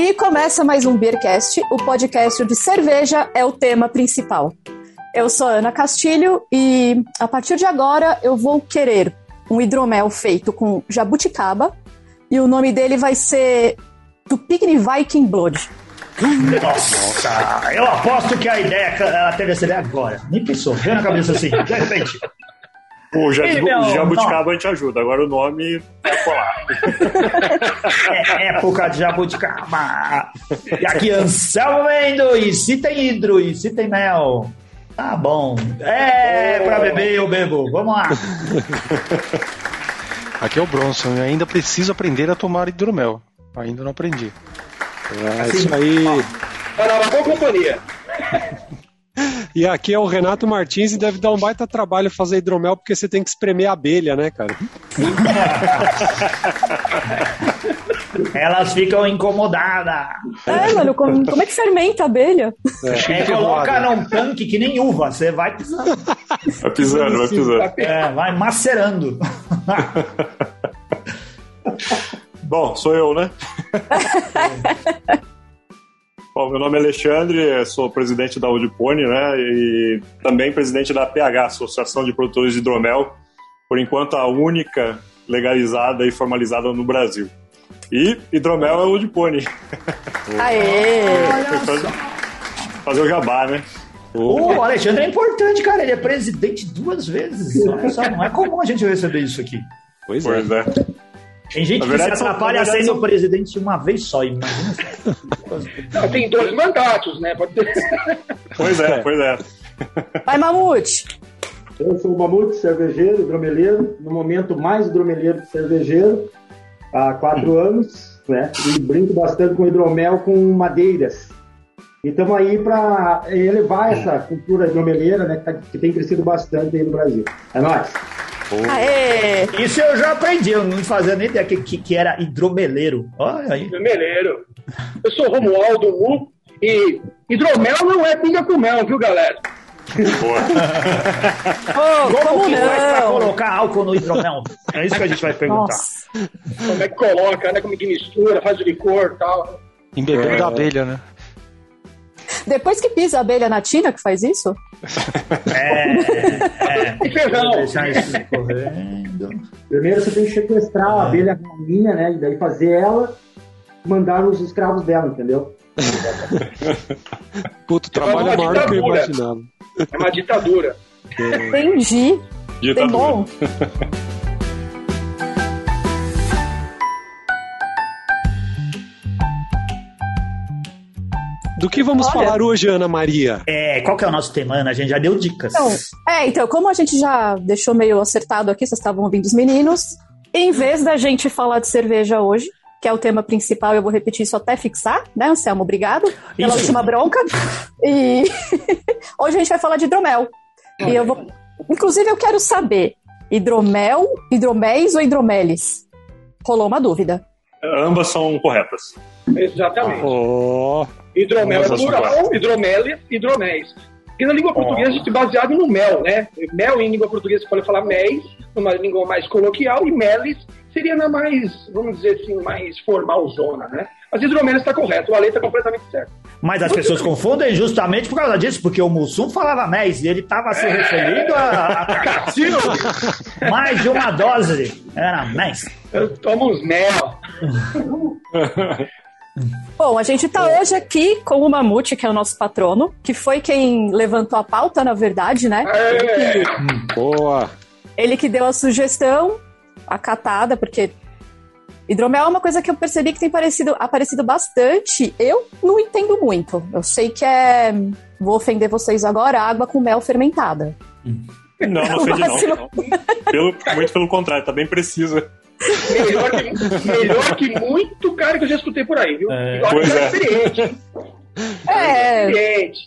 E começa mais um Beercast, o podcast de cerveja é o tema principal. Eu sou Ana Castilho e a partir de agora eu vou querer um hidromel feito com jabuticaba e o nome dele vai ser Tupigny Viking Blood. Nossa, eu aposto que a ideia, ela teve essa ideia agora. Nem pensou, veio na cabeça assim, de repente. O, jab, Ei, meu, o jabuticaba a gente ajuda, agora o nome vai colar. é época de jabuticaba. E aqui Anselmo Mendo, e se tem hidro, e se tem mel. Tá bom. É, pra beber eu bebo. Vamos lá. Aqui é o Bronson, eu ainda preciso aprender a tomar hidromel. Ainda não aprendi. É assim, isso aí. Tá na boa companhia. E aqui é o Renato Martins e deve dar um baita trabalho fazer hidromel porque você tem que espremer a abelha, né, cara? Elas ficam incomodadas. É, mano, como, como é que fermenta a abelha? É, é coloca num tanque que nem uva, você vai pisando. Vai pisando, vai pisando. É, vai macerando. Bom, sou eu, né? Bom, meu nome é Alexandre, sou presidente da Udipone, né? E também presidente da PH, Associação de Produtores de Hidromel, por enquanto a única legalizada e formalizada no Brasil. E hidromel é o Udipone. Aê! fazer, fazer o jabá, né? O Alexandre é importante, cara. Ele é presidente duas vezes. Nossa, não é comum a gente receber isso aqui. Pois, pois é. é. Tem gente verdade, que se atrapalha sendo são... presidente uma vez só, imagina. Não, tem dois mandatos, né? Pode ter... Pois é, pois é. Vai, Mamute! Eu sou o Mamute, cervejeiro, dromeleiro, no momento mais dromeleiro que cervejeiro, há quatro hum. anos, né? E brinco bastante com hidromel com madeiras. E estamos aí para elevar essa cultura hidromeleira, né? Que, tá, que tem crescido bastante aí no Brasil. É nóis! Aê! Isso eu já aprendi, eu não fazia nem ideia que, que, que era hidromeleiro. Olha aí. Hidromeleiro. Eu sou Romualdo Mu e hidromel não é pinga com mel, viu, galera? oh, como, como que não? faz pra colocar álcool no hidromel? É isso que a gente vai perguntar. Nossa. Como é que coloca, né? Como é que mistura, faz o licor e tal. Embebeu é. da abelha, né? Depois que pisa a abelha na tina que faz isso? É. é. Ferrão. Deixar isso correndo. Primeiro você tem que sequestrar a abelha rainha, né? E daí fazer ela mandar os escravos dela, entendeu? Puto, trabalho é maior do que eu imaginava. É uma ditadura. Entendi. Ditadura. Tem bom. Do que vamos Olha, falar hoje, Ana Maria? É, qual que é o nosso tema, Ana? A gente já deu dicas. Então, é, então, como a gente já deixou meio acertado aqui, vocês estavam ouvindo os meninos, em vez da gente falar de cerveja hoje, que é o tema principal, eu vou repetir isso até fixar, né, Anselmo? Obrigado pela isso. última bronca. E hoje a gente vai falar de hidromel. E eu vou. Inclusive, eu quero saber: hidromel, hidroméis ou hidromeles? Rolou uma dúvida. Ambas são corretas. Exatamente. Oh. Hidromel é plural, hidromélia, hidroméis. Porque na língua portuguesa a gente é baseado no mel, né? Mel em língua portuguesa você pode falar méis, numa língua mais coloquial, e melis seria na mais, vamos dizer assim, mais formalzona, né? Mas hidromélia está correto, o Ale está completamente certo. Mas as pessoas confundem justamente por causa disso, porque o Mussum falava méis e ele estava se é. referindo a, a mais de uma dose. Era méis. Eu tomo uns mel. Bom, a gente está hoje aqui com o Mamute, que é o nosso patrono, que foi quem levantou a pauta, na verdade, né? É. Ele que, Boa! Ele que deu a sugestão, a catada, porque hidromel é uma coisa que eu percebi que tem parecido, aparecido bastante. Eu não entendo muito. Eu sei que é. Vou ofender vocês agora, água com mel fermentada. Não, não ofende não. não. Pelo, muito pelo contrário, tá bem precisa. Melhor que, melhor que muito cara que eu já escutei por aí, viu? É. Pois é. experiente. É. experiente.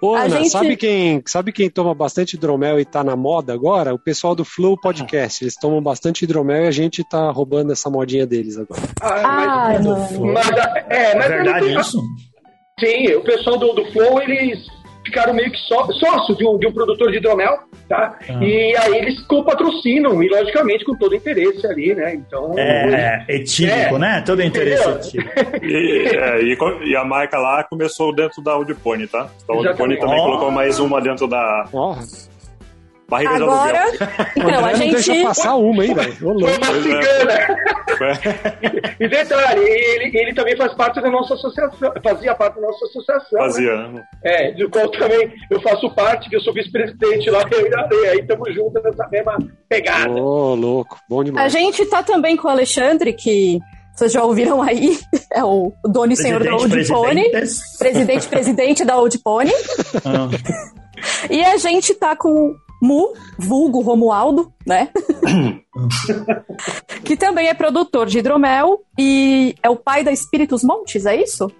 Ô, Ana, gente... sabe, quem, sabe quem toma bastante hidromel e tá na moda agora? O pessoal do Flow Podcast. Eles tomam bastante hidromel e a gente tá roubando essa modinha deles agora. Ah, mas, mas, é, mas é verdade é, isso? Sim, o pessoal do, do Flow, eles ficaram meio que só, sócio de um, de um produtor de hidromel Tá? Ah. E aí eles co-patrocinam, e logicamente com todo interesse ali, né? Então. É, etílico, é, né? Todo interesse etílico. e, é, e, e, a marca lá começou dentro da Audipone, tá? Então, a Audipone também oh. colocou mais uma dentro da. Oh. Barriga Agora, então, a gente... deixa passar uma, hein, velho? Foi uma cigana. e detalhe, ele, ele também faz parte da nossa associação, fazia parte da nossa associação. Né? Fazia, né? É, do qual também eu faço parte, que eu sou vice-presidente lá, eu e a Lei, aí estamos juntos nessa mesma pegada. Ô, oh, louco, bom demais. A gente tá também com o Alexandre, que vocês já ouviram aí, é o dono e senhor da Old Pony. Presidente, presidente da Old Pony. Ah. E a gente tá com Mu, vulgo Romualdo, né? que também é produtor de hidromel e é o pai da Espíritos Montes, é isso?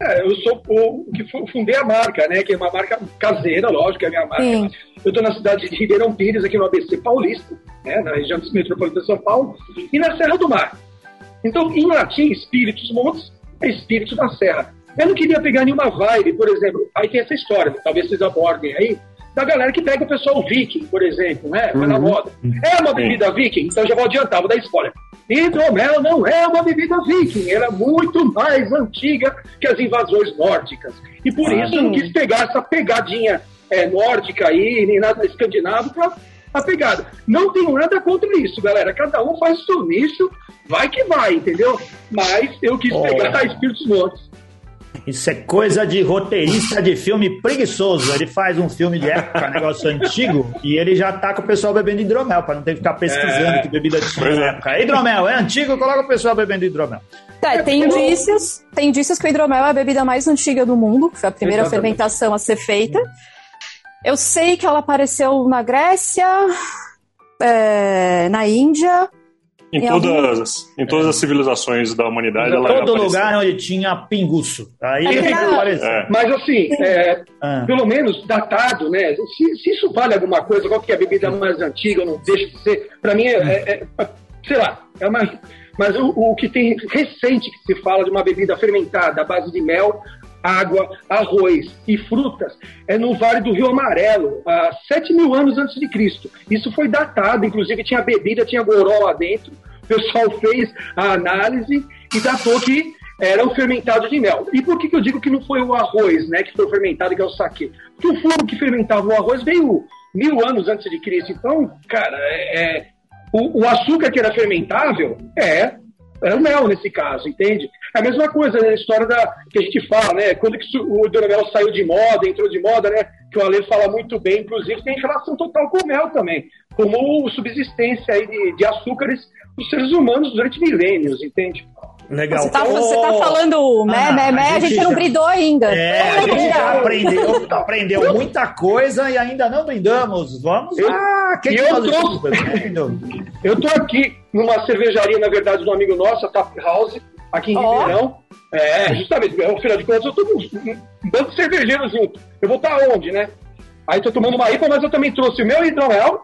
É, eu sou o que fundei a marca, né? Que é uma marca caseira, lógico, é a minha marca. Sim. Eu estou na cidade de Ribeirão Pires, aqui no ABC Paulista, né, na região metropolitana de São Paulo, e na Serra do Mar. Então, em latim, Espíritos Montes é Espírito da Serra. Eu não queria pegar nenhuma vibe, por exemplo. Aí tem essa história, talvez vocês abordem aí, da galera que pega o pessoal viking, por exemplo, né? Vai uhum. na moda. É uma bebida viking? Então já vou adiantar, vou dar spoiler. Hidromel não é uma bebida viking, ela é muito mais antiga que as invasões nórdicas. E por ah, isso eu não quis pegar essa pegadinha é, nórdica aí, nem nada escandinavo para a pegada. Não tenho nada contra isso, galera. Cada um faz o seu nicho, vai que vai, entendeu? Mas eu quis oh. pegar Espíritos Montes. Isso é coisa de roteirista de filme preguiçoso. Ele faz um filme de época, negócio antigo, e ele já tá com o pessoal bebendo hidromel, para não ter que ficar pesquisando é. que bebida tinha na época. Hidromel, é antigo, coloca o pessoal bebendo hidromel. Tá, tem indícios, tem indícios que o hidromel é a bebida mais antiga do mundo, foi a primeira Exatamente. fermentação a ser feita. Eu sei que ela apareceu na Grécia, é, na Índia, em, em todas, algum... em todas as civilizações da humanidade. Em todo lugar onde tinha pinguço. Aí é, é. Mas assim, é, ah. pelo menos datado, né? Se, se, isso vale alguma coisa, qual que é a bebida mais antiga, não deixa de ser. Para mim, é, é, é, sei lá, é uma. Mas o, o, que tem recente que se fala de uma bebida fermentada à base de mel, água, arroz e frutas é no Vale do Rio Amarelo, há 7 mil anos antes de Cristo. Isso foi datado, inclusive tinha bebida, tinha goró lá dentro. O pessoal fez a análise e datou que era um fermentado de mel. E por que, que eu digo que não foi o arroz, né, que foi fermentado, que é o saquê? Porque o fogo que fermentava o arroz veio mil anos antes de Cristo. Então, cara, é, é o, o açúcar que era fermentável é era o mel nesse caso, entende? É a mesma coisa, né? A história da, que a gente fala, né? Quando que o hidromel saiu de moda, entrou de moda, né? Que o Ale fala muito bem, inclusive tem relação total com o mel também, como subsistência aí de, de açúcares dos seres humanos durante milênios, entende? Legal. Você tá, você tá falando mé, ah, mé, mé, a, a gente, não brindou ainda. É, a gente já aprendeu, aprendeu muita coisa e ainda não brindamos. Vamos eu, lá. Quem eu, tô, eu tô aqui numa cervejaria, na verdade, de um amigo nosso, a Tap House, aqui em oh. Ribeirão. É, justamente, afinal de contas, eu tô com um bando de cervejeiros junto. Eu vou estar tá onde, né? Aí tô tomando uma IPA, mas eu também trouxe o meu hidromel.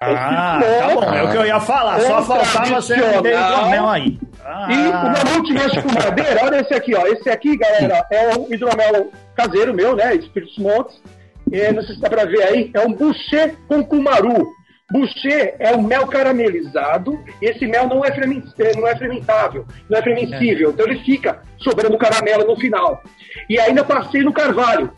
Ah, tá bom, é o que eu ia falar. Só faltava ter hidromel aí. Ah. E o mamute mexe com madeira, olha esse aqui, ó. Esse aqui, galera, é um hidromel caseiro meu, né? Espíritos Montes. É, não sei se dá pra ver aí. É um boucher com cumaru. Boucher é o mel caramelizado e esse mel não é, é não é fermentável, não é fermentível. É. Então ele fica sobrando caramelo no final. E ainda passei no carvalho.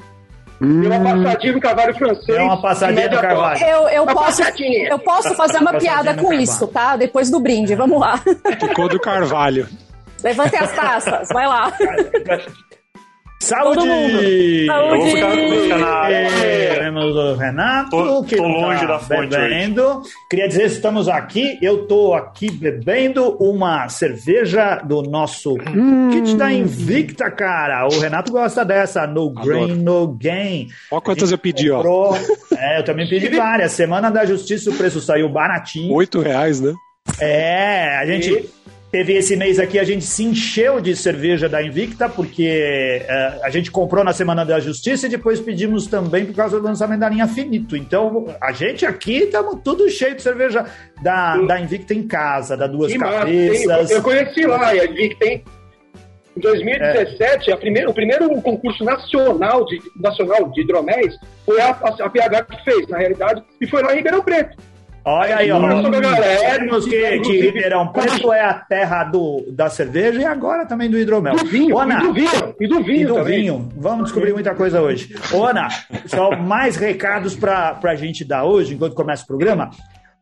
Hum. Deu uma passadinha no carvalho francês. Deu uma passadinha no carvalho. Eu, eu, posso, eu posso fazer uma piada com isso, tá? Depois do brinde, vamos lá. Ficou do carvalho. Levantem as taças, vai lá. Saúde! Saúde! vou ficar com Temos o Renato, tô, que tô longe tá da fonte bebendo. Hoje. Queria dizer, estamos aqui, eu tô aqui bebendo uma cerveja do nosso hum. kit da Invicta, cara. O Renato gosta dessa, no Adoro. grain, no gain. Olha quantas eu pedi, comprou, ó. É, eu também pedi várias. Semana da Justiça o preço saiu baratinho. Oito reais, né? É, a gente... E Teve esse mês aqui, a gente se encheu de cerveja da Invicta, porque uh, a gente comprou na Semana da Justiça e depois pedimos também por causa do lançamento da linha Finito. Então, a gente aqui estamos tudo cheio de cerveja da, da Invicta em casa, da Duas Cabeças. eu conheci lá, a Invicta, hein? Em 2017, é. primeira, o primeiro concurso nacional de, nacional de hidroméis foi a, a, a PH que fez, na realidade, e foi lá em Ribeirão Preto. Olha aí, ó. Dizemos que, que Ribeirão Preto é a terra do, da cerveja e agora também do hidromel. Do vinho, Ona, e do vinho. E do vinho, e do vinho. Vamos descobrir muita coisa hoje. Ana, só mais recados para a gente dar hoje, enquanto começa o programa.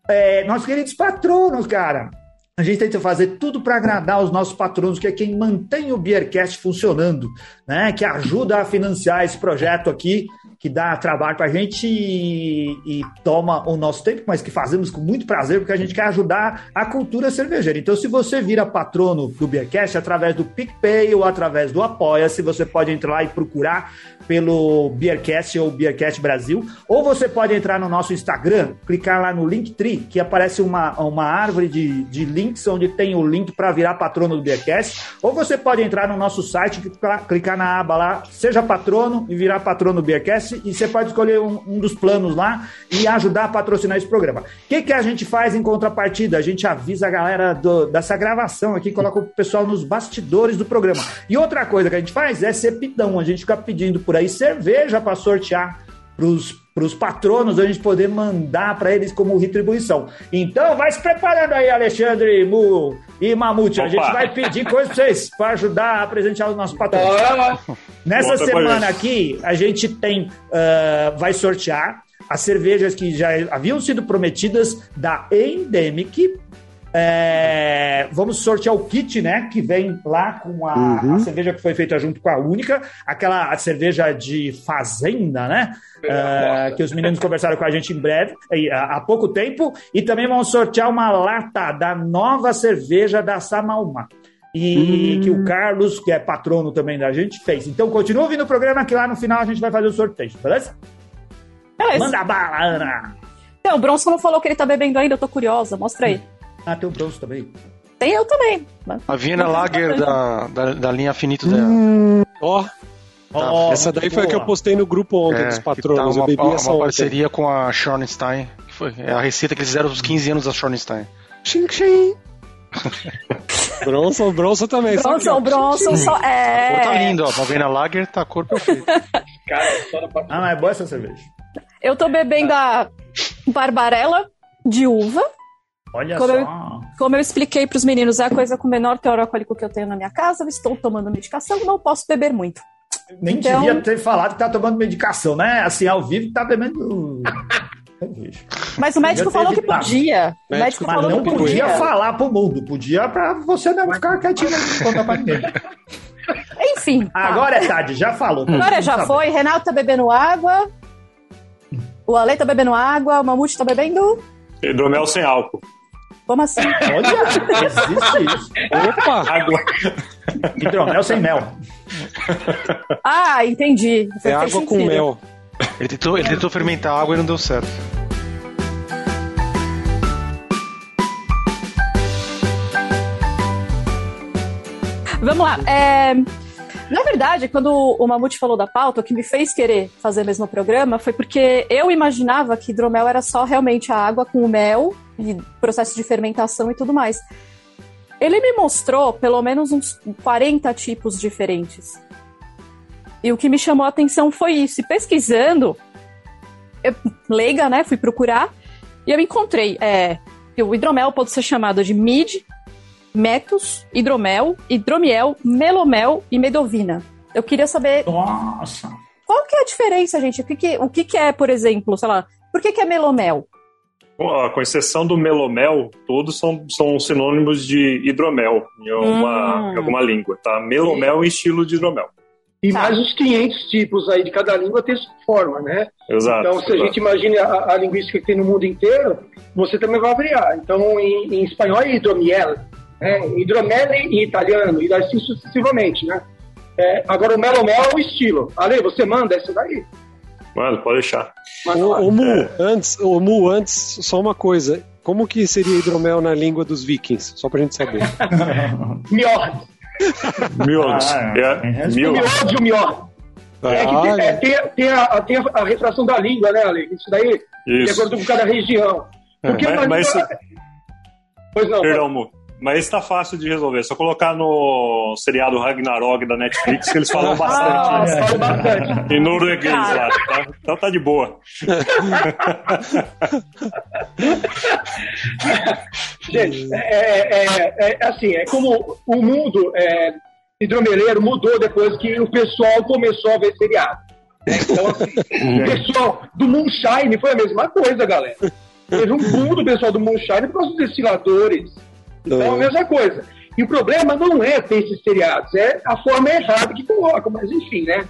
É, nossos queridos patronos, cara. A gente tenta fazer tudo para agradar os nossos patronos, que é quem mantém o Beercast funcionando, né? Que ajuda a financiar esse projeto aqui que dá trabalho para a gente e, e, toma o nosso tempo, mas que fazemos com muito prazer, porque a gente quer ajudar a cultura cervejeira. Então, se você vira patrono do Beercast através do PicPay ou através do Apoia-se, você pode entrar lá e procurar pelo Beercast ou Beercast Brasil, ou você pode entrar no nosso Instagram, clicar lá no Linktree, que aparece uma, uma árvore de, de links onde tem o link para virar patrono do Beercast, ou você pode entrar no nosso site, clicar na aba lá, seja patrono e virar patrono do Beercast, e você pode escolher um, um, dos planos lá e ajudar a patrocinar esse programa. O que, que a gente faz em contrapartida? A gente avisa a galera do, dessa gravação aqui, coloca o pessoal nos bastidores do programa. E outra coisa que a gente faz é ser pitão, a gente fica pedindo por aí cerveja para sortear para os patronos, a gente poder mandar para eles como retribuição. Então, vai se preparando aí, Alexandre Mu e Mamute. Opa. A gente vai pedir coisas para vocês, para ajudar a presentear os nossos patronos. Nessa semana aqui, a gente tem, uh, vai sortear as cervejas que já haviam sido prometidas da Endemic é, vamos sortear o kit, né? Que vem lá com a, uhum. a, cerveja que foi feita junto com a Única, aquela cerveja de fazenda, né? É, que os meninos conversaram com a gente em breve, há, pouco tempo. E também vamos sortear uma lata da nova cerveja da Samauma. E hum. que o Carlos, que é patrono também da gente, fez. Então continua ouvindo o programa que lá no final a gente vai fazer o sorteio, beleza? Beleza. Manda bala, Ana! Então, o Bronson não falou que ele tá bebendo ainda, eu tô curiosa, mostra aí. Ah, tem o Bronze também. Tem eu também. A Viena Lager da, da, da, linha Finito dela. Hum. Ó. Hum. Oh. essa daí foi a que eu postei no grupo ontem é, dos patronos. Tá uma, eu bebi essa uma parceria com a Schornstein. Que foi, é a receita que eles fizeram dos 15 anos da Schornstein. Xing, xing. Bronson, Bronson também. Bronson, Bronson só é. Pô, tá lindo, ó. A Viena Lager tá cor perfeita. ah, mas é boa essa cerveja. Eu tô bebendo a Barbarella de uva. Olha como só. Eu, como eu expliquei para os meninos, é a coisa com o menor teor alcoólico que eu tenho na minha casa. Eu estou tomando medicação, não posso beber muito. Nem então... devia ter falado que tá tomando medicação, né? Assim, ao vivo tá bebendo. Mas o médico falou que podia. O médico mas não podia, podia falar pro mundo, podia para você não ficar quietinho não contar pra ninguém. Enfim. Tá. Agora é tarde, já falou. Agora já saber. foi. Renato tá bebendo água. O Ale tá bebendo água. O Mamute tá bebendo. Hidromel sem álcool. Como assim? Olha, existe isso. Opa! Água. Hidromel sem mel. Ah, entendi. Você é água sentido. com mel. Ele tentou, ele tentou fermentar água e não deu certo. Vamos lá. É... Na verdade, quando o Mamute falou da pauta, o que me fez querer fazer mesmo o programa foi porque eu imaginava que hidromel era só realmente a água com o mel e processo de fermentação e tudo mais. Ele me mostrou pelo menos uns 40 tipos diferentes. E o que me chamou a atenção foi isso. E pesquisando, eu, leiga, né? Fui procurar e eu encontrei é, que o hidromel pode ser chamado de mid, metus, hidromel, hidromiel, melomel e medovina. Eu queria saber. Nossa! Qual que é a diferença, gente? O que, que, o que, que é, por exemplo, sei lá, por que, que é melomel? Com exceção do melomel, todos são, são sinônimos de hidromel em, uma, hum. em alguma língua, tá? Melomel em estilo de hidromel. E tá. mais os 500 tipos aí de cada língua tem sua forma, né? Exato. Então, se exato. a gente imagina a, a, linguística que tem no mundo inteiro, você também vai variar. Então, em, em espanhol é hidromiel, né? hidromele em italiano, e assim sucessivamente, né? É, agora, o melomel é o estilo. Ale, você manda essa daí? Mano, pode deixar. O, o, Mu, é. antes, o Mu, antes, só uma coisa. Como que seria hidromel na língua dos vikings? Só pra gente saber. Miord. Miord. Ah, é. Miord. Miord. É que tem, é, tem, tem, a, tem a refração da língua, né, Ale? Isso daí, Isso. de acordo com cada região. Porque é, mas, mas língua... Pois não. Perdão, Mu. Mas esse tá fácil de resolver. É só colocar no seriado Ragnarok da Netflix, que eles falam bastante. Ah, falam bastante. Em norueguês lá. Tá? Então tá de boa. Gente, é, é, é, é assim, é como o mundo é, hidromeleiro mudou depois que o pessoal começou a ver seriado. né? Então, assim, o pessoal do Moonshine foi a mesma coisa, galera. Teve um boom do pessoal do Moonshine por causa dos destiladores. Então é a mesma coisa. E o problema não é ter esses seriados, é a forma errada que colocam, mas enfim, né?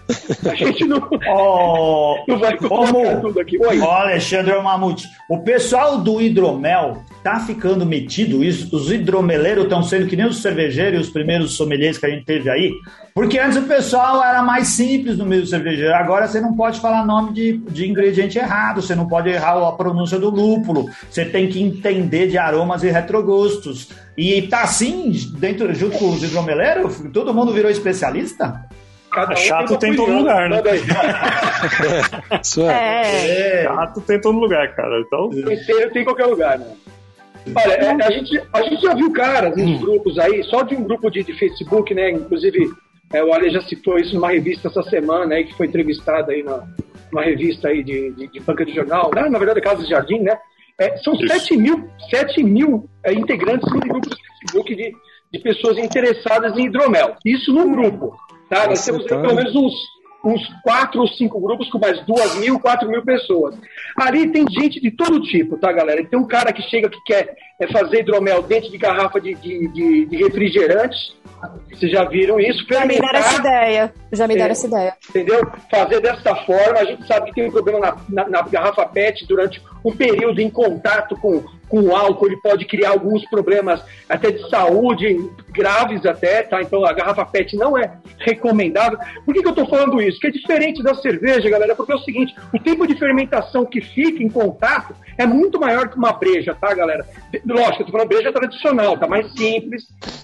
A gente não, Ó, não vai colocar Como- tudo aqui. Oi. Ó, Alexandre Mamute, o pessoal do hidromel tá ficando metido, isso, os hidromeleiros estão sendo que nem os cervejeiros e os primeiros sommeliers que a gente teve aí, porque antes o pessoal era mais simples no meio cervejeiro, agora você não pode falar nome de, de ingrediente errado, você não pode errar a pronúncia do lúpulo, você tem que entender de aromas e retrogostos. E tá assim, dentro, junto com os hidromeleiros, todo mundo virou especialista? Cada um Chato tem em todo lugar, né? Aí. Isso é. É. Gato tem em todo lugar, cara. Então, Inteiro tem em qualquer lugar, né? Olha, é, a, gente, a gente já viu caras nos grupos aí, só de um grupo de, de Facebook, né? Inclusive, é, o Ale já citou isso numa revista essa semana aí, que foi entrevistado aí na, numa revista aí de, de, de banca de jornal, né? na verdade, Casa de Jardim, né? É, são Isso. 7 mil, 7 mil é, integrantes no grupo do Facebook de, de pessoas interessadas em hidromel. Isso num grupo, tá? Nós Nossa, temos aí tá. pelo menos uns, uns quatro ou cinco grupos com mais duas mil, quatro mil pessoas. Ali tem gente de todo tipo, tá, galera? Tem um cara que chega que quer é, fazer hidromel dentro de garrafa de, de, de, de refrigerante. Vocês já viram isso? Já me deram essa ideia. Já me deram É. essa ideia. entendeu? Fazer dessa forma. A gente sabe que tem um problema na, na- na garrafa PET durante um período em contato com, com o álcool. Ele pode criar alguns problemas até de saúde, graves até, tá? Então a garrafa PET não é recomendável. Por que, que eu tô falando isso? Que é diferente da cerveja, galera, porque é o seguinte, o tempo de fermentação que fica em contato é muito maior que uma breja, tá, galera? Lógico, eu tô falando breja tradicional, tá mais simples,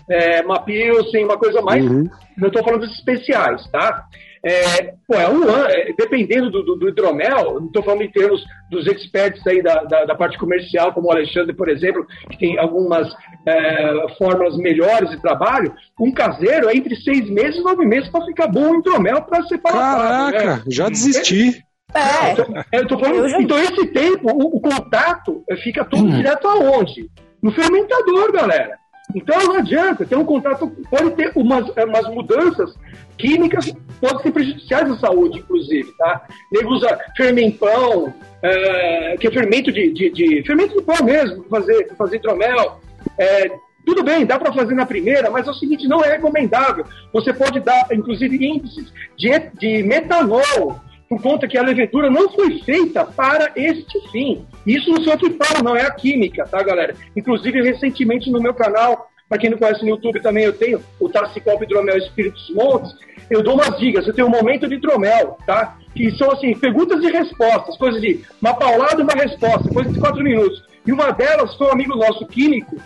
é, uma pilsen, uma coisa mais... Não estou falando dos especiais, tá? É, pô, é um ano, é, dependendo do, do- do hidromel, não estou falando em termos dos experts aí da, da, da parte comercial, como o Alexandre, por exemplo, que tem algumas é, fórmulas melhores de trabalho, um caseiro é entre seis meses e nove meses para ficar bom o hidromel para separar. Caraca, já desisti. É. É, eu tô falando, Eu já- Então, esse tempo, o, o contato eh, fica todo direto aonde? No fermentador, galera. Então não adianta, ter um contato, pode ter umas, eh, umas mudanças químicas, podem ser prejudiciais à saúde, inclusive, tá? Ele usa fermentão, eh, que é fermento de, de, de- fermento de pão mesmo, fazer, fazer hidromel. Eh, tudo bem, dá para fazer na primeira, mas é o seguinte, não é recomendável. Você pode dar, inclusive, índices de, de metanol, por conta que a levedura não foi feita para este fim. Isso não sou eu que falo, não, é a química, tá, galera? Inclusive, recentemente no meu canal, para quem não conhece no YouTube também, eu tenho o Tarsicope Hidromel Espíritos Montes, eu dou umas dicas, eu tenho um momento de hidromel, tá? Que são, assim, perguntas e respostas, coisas de uma paulada e uma resposta, coisa de quatro minutos. E uma delas foi um amigo nosso químico,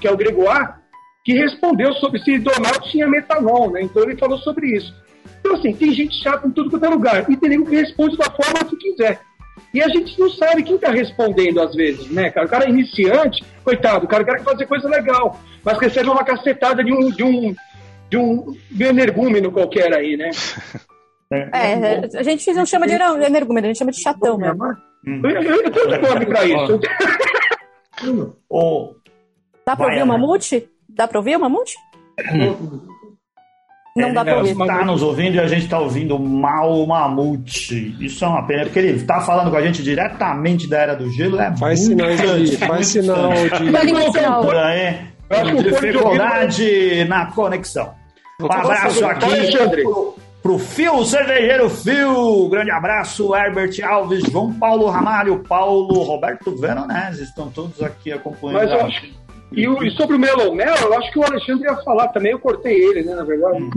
que é o Gregoire, que respondeu sobre se hidromel tinha metanol, né? Então ele falou sobre isso. Então, assim, tem gente chata em tudo quanto é lugar. E tem nego que responde da forma que quiser. E a gente não sabe quem está respondendo às vezes, né, cara? O cara é iniciante, coitado, o cara quer fazer coisa legal, mas recebe uma cacetada de um, de um, de um, energúmeno qualquer aí, né? É, a gente não chama de energúmeno, a gente chama de chatão mesmo. Eu, eu, eu tenho nome pra isso. Dá pra Vai, ouvir o mamute? Dá pra ouvir o mamute? Não dá pra ouvir. está nos ouvindo e a gente está ouvindo mal o Mamute. Isso é uma pena, porque ele está falando com a gente diretamente da Era do Gelo. É Faz muito sinal de. Faz sinal de. Dificuldade na conexão. Um abraço aqui pro, pro Fio Cervejeiro Fio. Grande abraço, Herbert Alves, João Paulo Ramalho, Paulo Roberto Veronese. Estão todos aqui acompanhando. Mas E, o- e sobre o Melomel, eu acho que o Alexandre ia falar também, eu cortei ele, né, na verdade.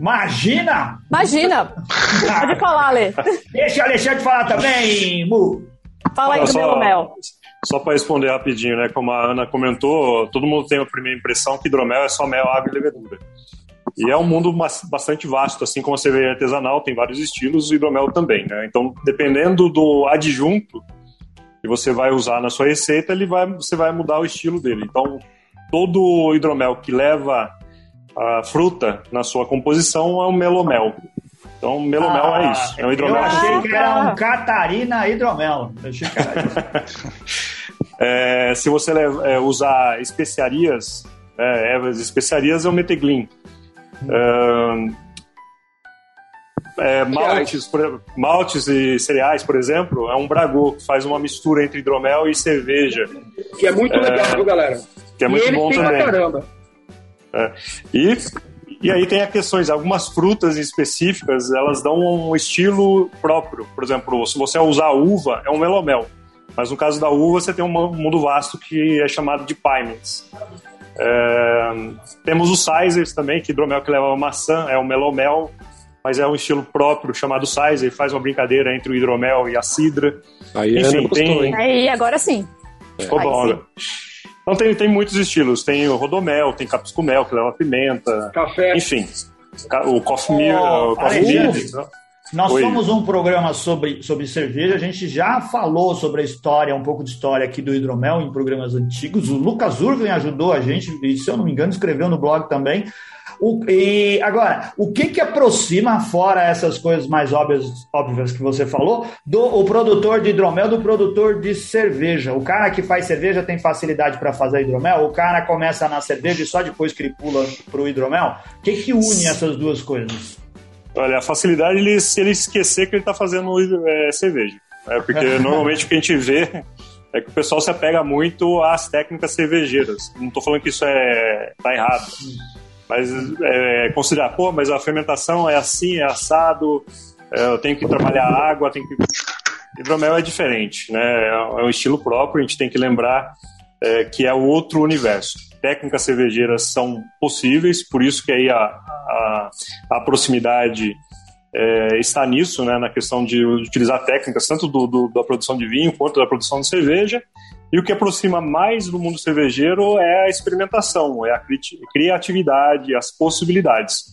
Imagina! Imagina! Pode falar, Lê. Deixa o Alexandre falar também, Mu. Fala aí do só. Melomel. Só para responder rapidinho, né? Como a Ana comentou, todo mundo tem a primeira impressão que hidromel é só mel, água e levedura. E é um mundo bastante vasto, assim como a cerveja artesanal, tem vários estilos, o hidromel também, né? Então, dependendo do adjunto que você vai usar na sua receita, ele vai, você vai mudar o estilo dele. Então, todo hidromel que leva a fruta na sua composição é um melomel. Então, melomel é ah, é isso. É um hidromel. Eu achei que era um Catarina hidromel. Eu achei que era isso. é, se você é, usar especiarias, é, ervas especiarias, é o meteglin. Hum. É, maltes, por, maltes e cereais, por exemplo, é um bragô que faz uma mistura entre hidromel e cerveja. Que é muito legal, viu, galera? Que é e muito bom também. Caramba. É. E e aí tem as questões, algumas frutas específicas, elas dão um estilo próprio. Por exemplo, se você usar uva, é um melomel. Mas no caso da uva, você tem um mundo vasto que é chamado de piments. É, temos os sizers também, que hidromel que leva maçã, é o melomel, mas é um estilo próprio chamado sizer, faz uma brincadeira entre o hidromel e a cidra. Aí Enfim, tem... Aí, agora sim. Ficou bom, sim. Né? Então tem, tem muitos estilos. Tem o rodomel, tem capscumel, que leva pimenta. Café. Enfim. O coffee. Oh, nós Oi. somos um programa sobre, sobre cerveja. A gente já falou sobre a história, um pouco de história aqui do hidromel em programas antigos. O Lucas Urvin ajudou a gente, e se eu não me engano, escreveu no blog também. O, e agora, o que que aproxima, fora essas coisas mais óbvias, óbvias que você falou, do o produtor de hidromel do produtor de cerveja? O cara que faz cerveja tem facilidade para fazer hidromel? O cara começa na cerveja e só depois que ele pula para o hidromel? O que que une essas duas coisas? Olha, a facilidade ele, se ele esquecer que ele está fazendo é, cerveja. É, porque normalmente o que a gente vê é que o pessoal se apega muito às técnicas cervejeiras. Não estou falando que isso é tá errado. Mas é, considerar, pô, mas a fermentação é assim, é assado, é, eu tenho que trabalhar a água, tenho que. Hidromel é diferente, né? É um estilo próprio, a gente tem que lembrar é, que é outro universo. Técnicas cervejeiras são possíveis, por isso que aí a, a, a proximidade é, está nisso, né, na questão de utilizar técnicas tanto do, do, da produção de vinho quanto da produção de cerveja, e o que aproxima mais do mundo cervejeiro é a experimentação, é a criatividade, as possibilidades.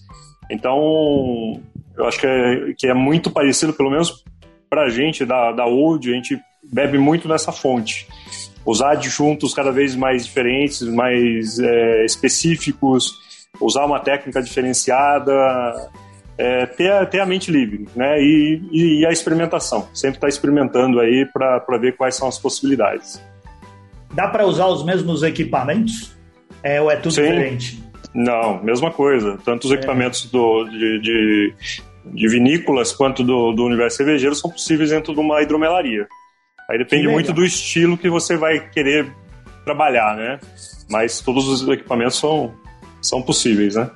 Então, eu acho que é, que é muito parecido, pelo menos para a gente da, da Old, a gente bebe muito nessa fonte. Usar adjuntos cada vez mais diferentes, mais é, específicos, usar uma técnica diferenciada, é, ter, ter a mente livre, né? E, e, e a experimentação. Sempre estar tá experimentando aí para ver quais são as possibilidades. Dá para usar os mesmos equipamentos? É, ou é tudo Sim. diferente? Não, mesma coisa. Tanto os é. equipamentos do, de, de, de, vinícolas quanto do, do universo cervejeiro são possíveis dentro de uma hidromelaria. Aí depende muito do estilo que você vai querer trabalhar, né? Mas todos os equipamentos são, são possíveis, né?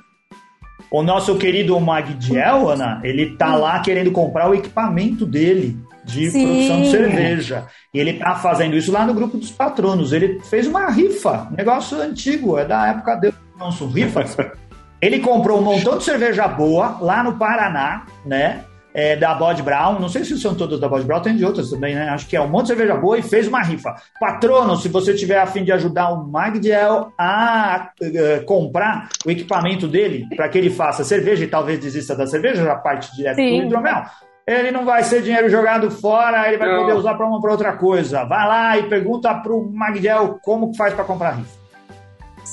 O nosso querido Magdiel, Ana, ele tá lá querendo comprar o equipamento dele de Sim. produção de cerveja. E ele tá fazendo isso lá no grupo dos patronos. Ele fez uma rifa, negócio antigo, é da época do nosso rifas. Ele comprou um montão de cerveja boa lá no Paraná, né? É, da Bod Brown, não sei se são todas da Bod Brown, tem de outras também, né? Acho que é um monte de cerveja boa e fez uma rifa. Patrono, se você tiver a fim de ajudar o Magdiel a uh, comprar o equipamento dele para que ele faça cerveja e talvez desista da cerveja, já parte direto do hidromel, ele não vai ser dinheiro jogado fora, ele vai não. poder usar para uma para outra coisa. Vai lá e pergunta pro Magdiel como que faz para comprar rifa.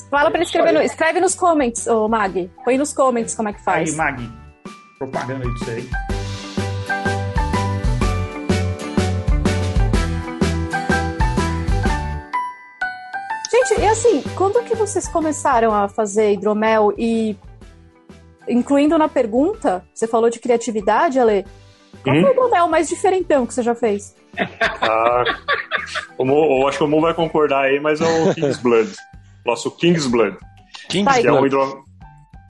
Fala para ele escrever, no, escreve nos comments, ô Mag. Põe nos comments como é que faz. Aí, Mag. Propaganda aí disso aí. Gente, e assim, quando que vocês começaram a fazer hidromel e incluindo na pergunta, você falou de criatividade, Ale, qual hum? foi o modelo mais diferentão que você já fez? Ah, o Mo, eu acho que o Mo vai concordar aí, mas é o King's Blood. Nosso King's Blood. King's que Blood. É um hidro...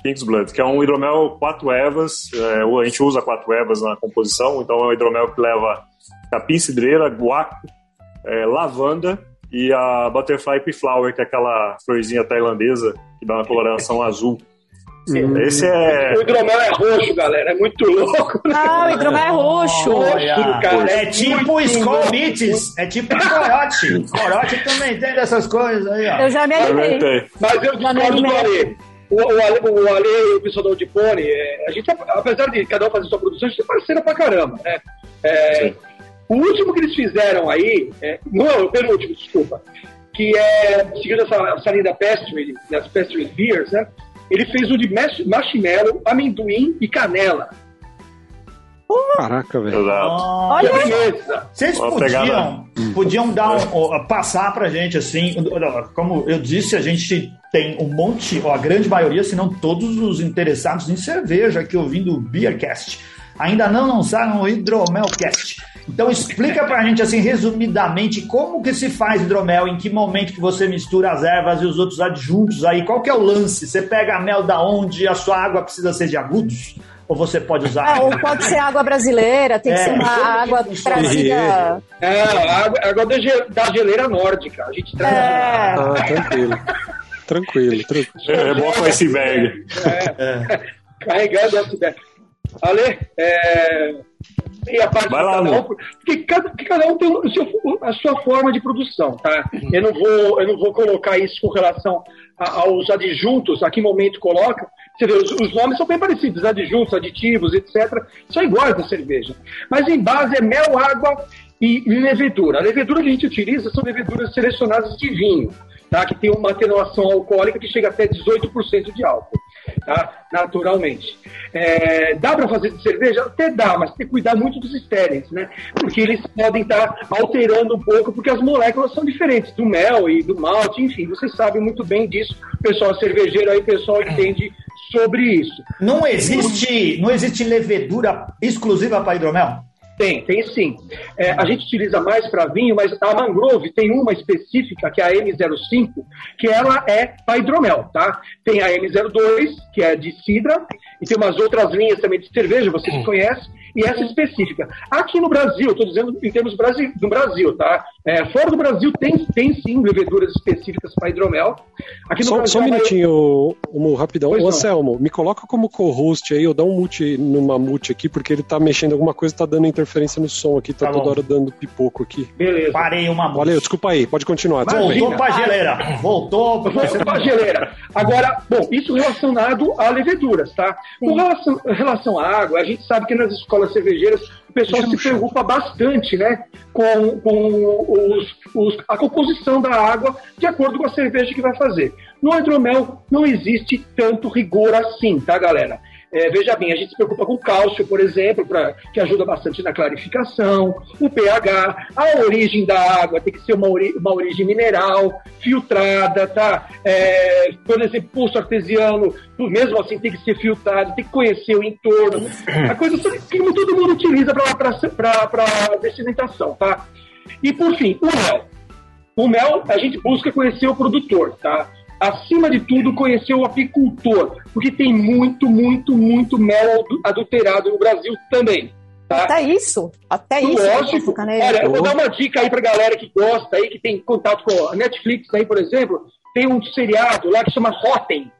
King's Blood, que é um hidromel quatro ervas. É, a gente usa quatro ervas na composição, então é um hidromel que leva capim cidreira, guaco, é, lavanda e a Butterfly Pea Flower, que é aquela florzinha tailandesa que dá uma coloração azul. Sim. Esse é. O hidromel é roxo, galera. É muito louco. Né? Ah, o hidromel é roxo. cara. É tipo o Skull Beats. É tipo o Corote. Corote também tem dessas coisas aí, ó. Eu já me animei. Mas eu discordo do Ale. O, o, Ale, o Ale e o pessoal da Audipone, é, a gente, apesar de cada um fazer sua produção, a gente é parceira pra caramba, né? É, o último que eles fizeram aí, é, não, o penúltimo, desculpa, que é, seguindo essa, essa linha da pastry, das pastry beers, né? Ele fez o de marshmallow, amendoim e canela. Caraca, velho. Olha, vocês podiam, podiam dar um, passar pra gente assim, como eu disse, a gente tem um monte, ou a grande maioria, se não todos os interessados em cerveja aqui ouvindo o Beercast. Ainda não lançaram o Hidromelcast. Então explica pra gente assim, resumidamente, como que se faz hidromel, em que momento que você mistura as ervas e os outros adjuntos aí, qual que é o lance? Você pega a mel da onde a sua água precisa ser de agudos? Ou você pode usar. É, ou pode ser água brasileira, tem que é, ser uma água trazida. É, água, água da geleira nórdica. A gente traz. É. Ah, tranquilo. tranquilo, tranquilo. É, bom com esse iceberg. É, é. Carregando iceberg. Ale, é, e a parte Vai lá, cada um, porque cada, cada um tem a sua forma de produção, tá? Eu não vou, eu não vou colocar isso com relação a, aos adjuntos, a que momento coloca. Você vê, os, os, nomes são bem parecidos, adjuntos, aditivos, etc. São iguais da cerveja. Mas em base é mel, água e levedura. A levedura que a gente utiliza são leveduras selecionadas de vinho, tá? Que tem uma atenuação alcoólica que chega até 18% de álcool tá? naturalmente. É, dá para fazer de cerveja? Até dá, mas tem que cuidar muito dos estéreis, né? Porque eles podem estar tá alterando um pouco, porque as moléculas são diferentes do mel e do malte, enfim, vocês sabem muito bem disso. O pessoal cervejeiro aí, pessoal entende sobre isso. Não existe, não existe levedura exclusiva para hidromel? Tem, tem sim. É, a gente utiliza mais para vinho, mas a Mangrove tem uma específica, que é a M05, que ela é para hidromel, tá? Tem a M02, que é de cidra, e tem umas outras linhas também de cerveja, vocês hum. conhecem, e essa específica. Aqui no Brasil, estou dizendo em termos Brasil, do Brasil, tá? É, fora do Brasil tem, tem sim leveduras específicas para hidromel. Aqui só, Brasil, só um minutinho, eu... rapidão. Ô, Selmo, me coloca como co-host aí, eu dou um mute numa mute aqui, porque ele tá mexendo alguma coisa, tá dando interferência no som aqui, tá, tá toda hora dando pipoco aqui. Beleza. Parei uma mute. Valeu, desculpa aí, pode continuar. Voltou pra geleira. Voltou pra geleira. Agora, bom, isso relacionado a leveduras, tá? Com relação, relação à água, a gente sabe que nas escolas cervejeiras o pessoal se preocupa bastante né, com, com os, os, a composição da água de acordo com a cerveja que vai fazer. No hidromel não existe tanto rigor assim, tá, galera? É, veja bem, a gente se preocupa com cálcio, por exemplo, pra, que ajuda bastante na clarificação, o pH, a origem da água tem que ser uma, ori uma origem mineral, filtrada, tá? É, por exemplo, pulso artesiano, mesmo assim tem que ser filtrado, tem que conhecer o entorno. A coisa que todo mundo utiliza para descimentação, tá? E por fim, o mel. O mel, a gente busca conhecer o produtor, tá? Acima de tudo, conhecer o apicultor, porque tem muito, muito, muito mel adulterado no Brasil também. Tá? Até isso, até isso. Lógico. Olha, eu vou dar uma dica aí pra galera que gosta aí, que tem contato com a Netflix aí, por exemplo, tem um seriado lá que chama Rotten,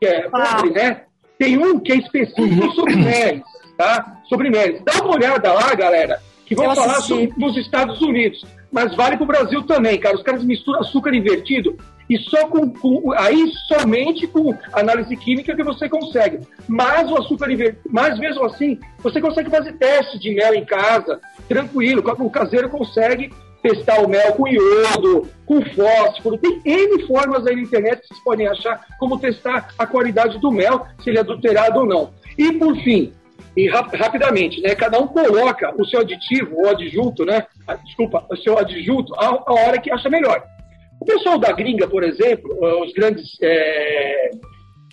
que é ah. pobre, né? Tem um que é específico sobre meles, tá? Sobre meles. Dá uma olhada lá, galera, que vão falar sobre, nos Estados Unidos, mas vale pro Brasil também, cara. Os caras misturam açúcar invertido e só com, com, aí somente com análise química que você consegue. Mas o açúcar mas mesmo assim, você consegue fazer teste de mel em casa, tranquilo, o caseiro consegue testar o mel com iodo, com fósforo, tem N formas aí na internet que vocês podem achar como testar a qualidade do mel, se ele é adulterado ou não. E por fim, e rap rapidamente, né? Cada um coloca o seu aditivo, ou adjunto, né? Desculpa, o seu adjunto a, a hora que acha melhor. O pessoal da gringa, por exemplo, eh, os grandes é,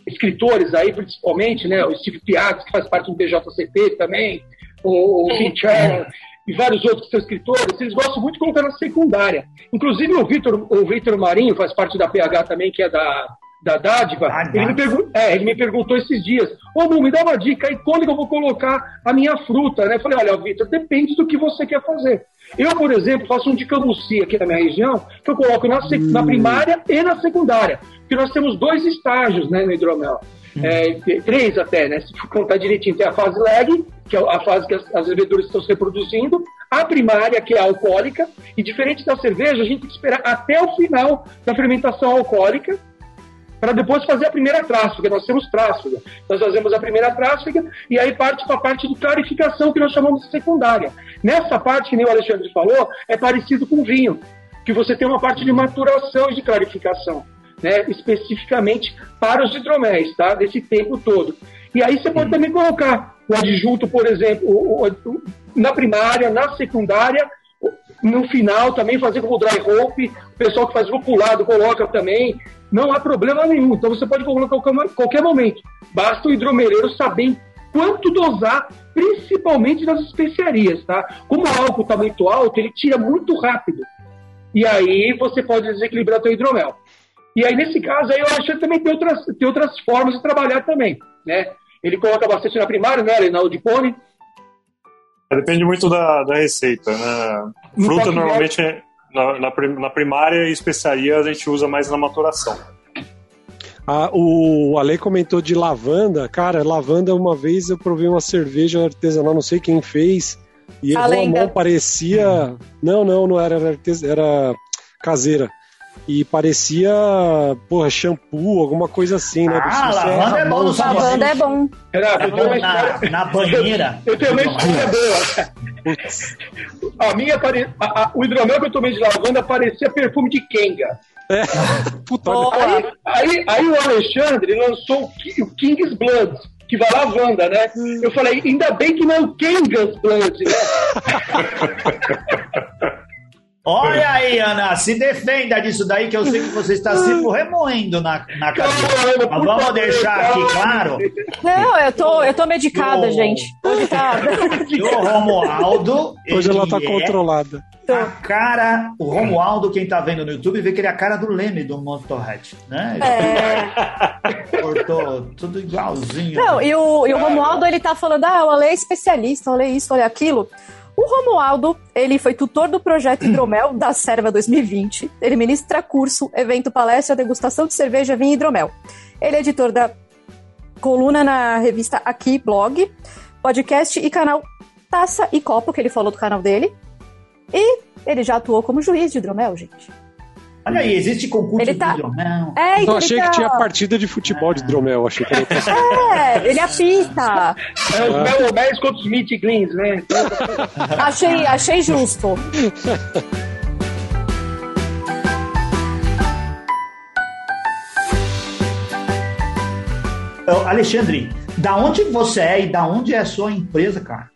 escritores aí, principalmente, né, o Steve Piazzi, que faz parte do BJCP também, o, o Chan, e vários outros que são escritores, eles gostam muito de colocar na secundária. Inclusive o Vitor o Victor Marinho faz parte da PH também, que é da, da dádiva, ah, ele, me pergun é, ele me perguntou esses dias, ô Mu, me dá uma dica aí, quando que eu vou colocar a minha fruta, né? Eu falei, olha, Vitor, depende do que você quer fazer. Eu, por exemplo, faço um de cambuci aqui na minha região, que eu coloco na, hum. na primária e na secundária, porque nós temos dois estágios né, no hidromel. Hum. É, três até, né? Se contar direitinho, tem a fase lag, que é a fase que as, as leveduras estão se reproduzindo, a primária, que é a alcoólica, e diferente da cerveja, a gente tem que esperar até o final da fermentação alcoólica, para depois fazer a primeira tráfega. Nós temos tráfega. Nós fazemos a primeira tráfega e aí parte para a parte de clarificação, que nós chamamos de secundária. Nessa parte, que nem o Alexandre falou, é parecido com vinho. que você tem uma parte de maturação e de clarificação, né? especificamente para os hidroméis, tá? desse tempo todo. E aí você pode também colocar o adjunto, por exemplo, o, o, na primária, na secundária, no final também fazer como dry hope, o pessoal que faz lupulado coloca também, não há problema nenhum. Então você pode colocar a qualquer momento. Basta o hidromeleiro saber quanto dosar, principalmente nas especiarias, tá? Como o álcool está muito alto, ele tira muito rápido. E aí você pode desequilibrar o hidromel. E aí, nesse caso, aí eu acho que também tem outras, tem outras formas de trabalhar também, né? Ele coloca bastante na primária, né? Na de pônei. Depende muito da, da receita, né? Fruta normalmente é, na, na, na primária e especiaria a gente usa mais na maturação. Ah, o Ale comentou de lavanda. Cara, lavanda, uma vez eu provei uma cerveja artesanal, não sei quem fez, e errou a mão, parecia. Não, não, não era, era, era caseira e parecia, porra, shampoo, alguma coisa assim, né? Ah, lavanda é bom, lavanda é bom. na, na banheira. Eu tenho uma história boa. A minha, a, a, o hidromel que eu tomei de lavanda parecia perfume de Kenga. É. Puta, aí, aí, aí, o Alexandre lançou o King's Blood, que vai lavanda, né? Eu falei, ainda bem que não é o Kenga's Blood, né? Olha aí, Ana, se defenda disso daí, que eu sei que você está se remoendo na, na cadeira. Mas vamos deixar aqui claro. Não, eu tô, eu tô medicada, o... gente. Hoje tá. O Romualdo. Hoje ela tá é controlada. A cara, o Romualdo, quem tá vendo no YouTube, vê que ele é a cara do Leme do Motorhead, né? É. Cortou tudo igualzinho. Não, e o, e o Romualdo, ele tá falando, ah, o Ale é especialista, o Ale é isso, olha aquilo. O Romualdo, ele foi tutor do projeto Hidromel da Serva 2020. Ele ministra curso, evento, palestra, degustação de cerveja, vinho e hidromel. Ele é editor da coluna na revista Aqui Blog, podcast e canal Taça e Copo, que ele falou do canal dele. E ele já atuou como juiz de hidromel, gente. Olha aí, existe concurso ele tá... de hidromel. É, então, achei tá... que tinha partida de futebol de hidromel, achei que era É, ele apita. É os Melobés contra os Meat Greens, né? achei, achei justo. Alexandre, da onde você é e da onde é a sua empresa, cara?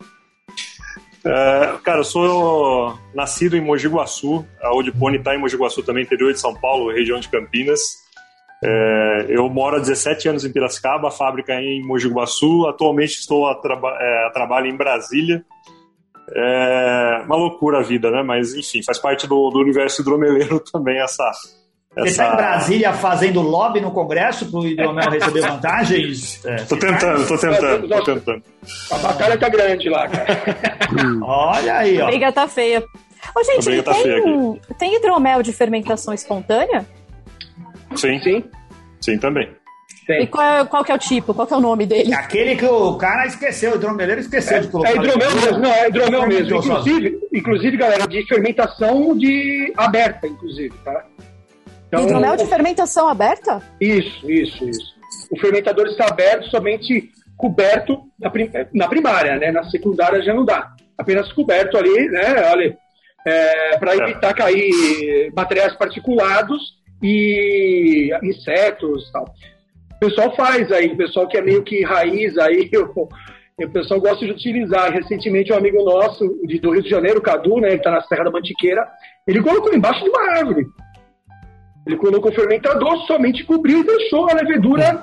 É, cara, eu sou nascido em Mogi Guaçu, a Old Pony está em Mogi Guaçu também, interior de São Paulo, região de Campinas. É, eu moro há 17 anos em Piracicaba, a fábrica é em Mogi Guaçu. Atualmente estou a, traba é, a trabalho em Brasília. É uma loucura a vida, né? Mas enfim, faz parte do, do universo hidromeleiro também essa, você está em Brasília fazendo lobby no Congresso para o hidromel receber vantagens? Estou é, tentando, estou tentando, tô tentando. A batalha tá grande lá, cara. Olha aí, ó. A briga tá feia. Ô, gente, tá tem, tem hidromel de fermentação espontânea? Sim. Sim. Sim, também. Tem. E qual, qual que é o tipo? Qual que é o nome dele? É aquele que o cara esqueceu, o hidromeleiro esqueceu é, de colocar. É hidromel mesmo, não, é hidromel mesmo. Inclusive, inclusive, galera, de fermentação de aberta, inclusive, tá? Então, Hidromel de fermentação aberta? Isso, isso, isso. O fermentador está aberto somente coberto na, prim na primária, né? Na secundária já não dá. Apenas coberto ali, né? Olha, é, para evitar cair materiais particulados e insetos tal. O pessoal faz aí, o pessoal que é meio que raiz aí, o, o pessoal gosta de utilizar. Recentemente, um amigo nosso de, do Rio de Janeiro, o Cadu, né? Ele está na Serra da Mantiqueira, ele colocou embaixo de uma árvore. Ele colocou o fermentador, somente cobriu e deixou a levedura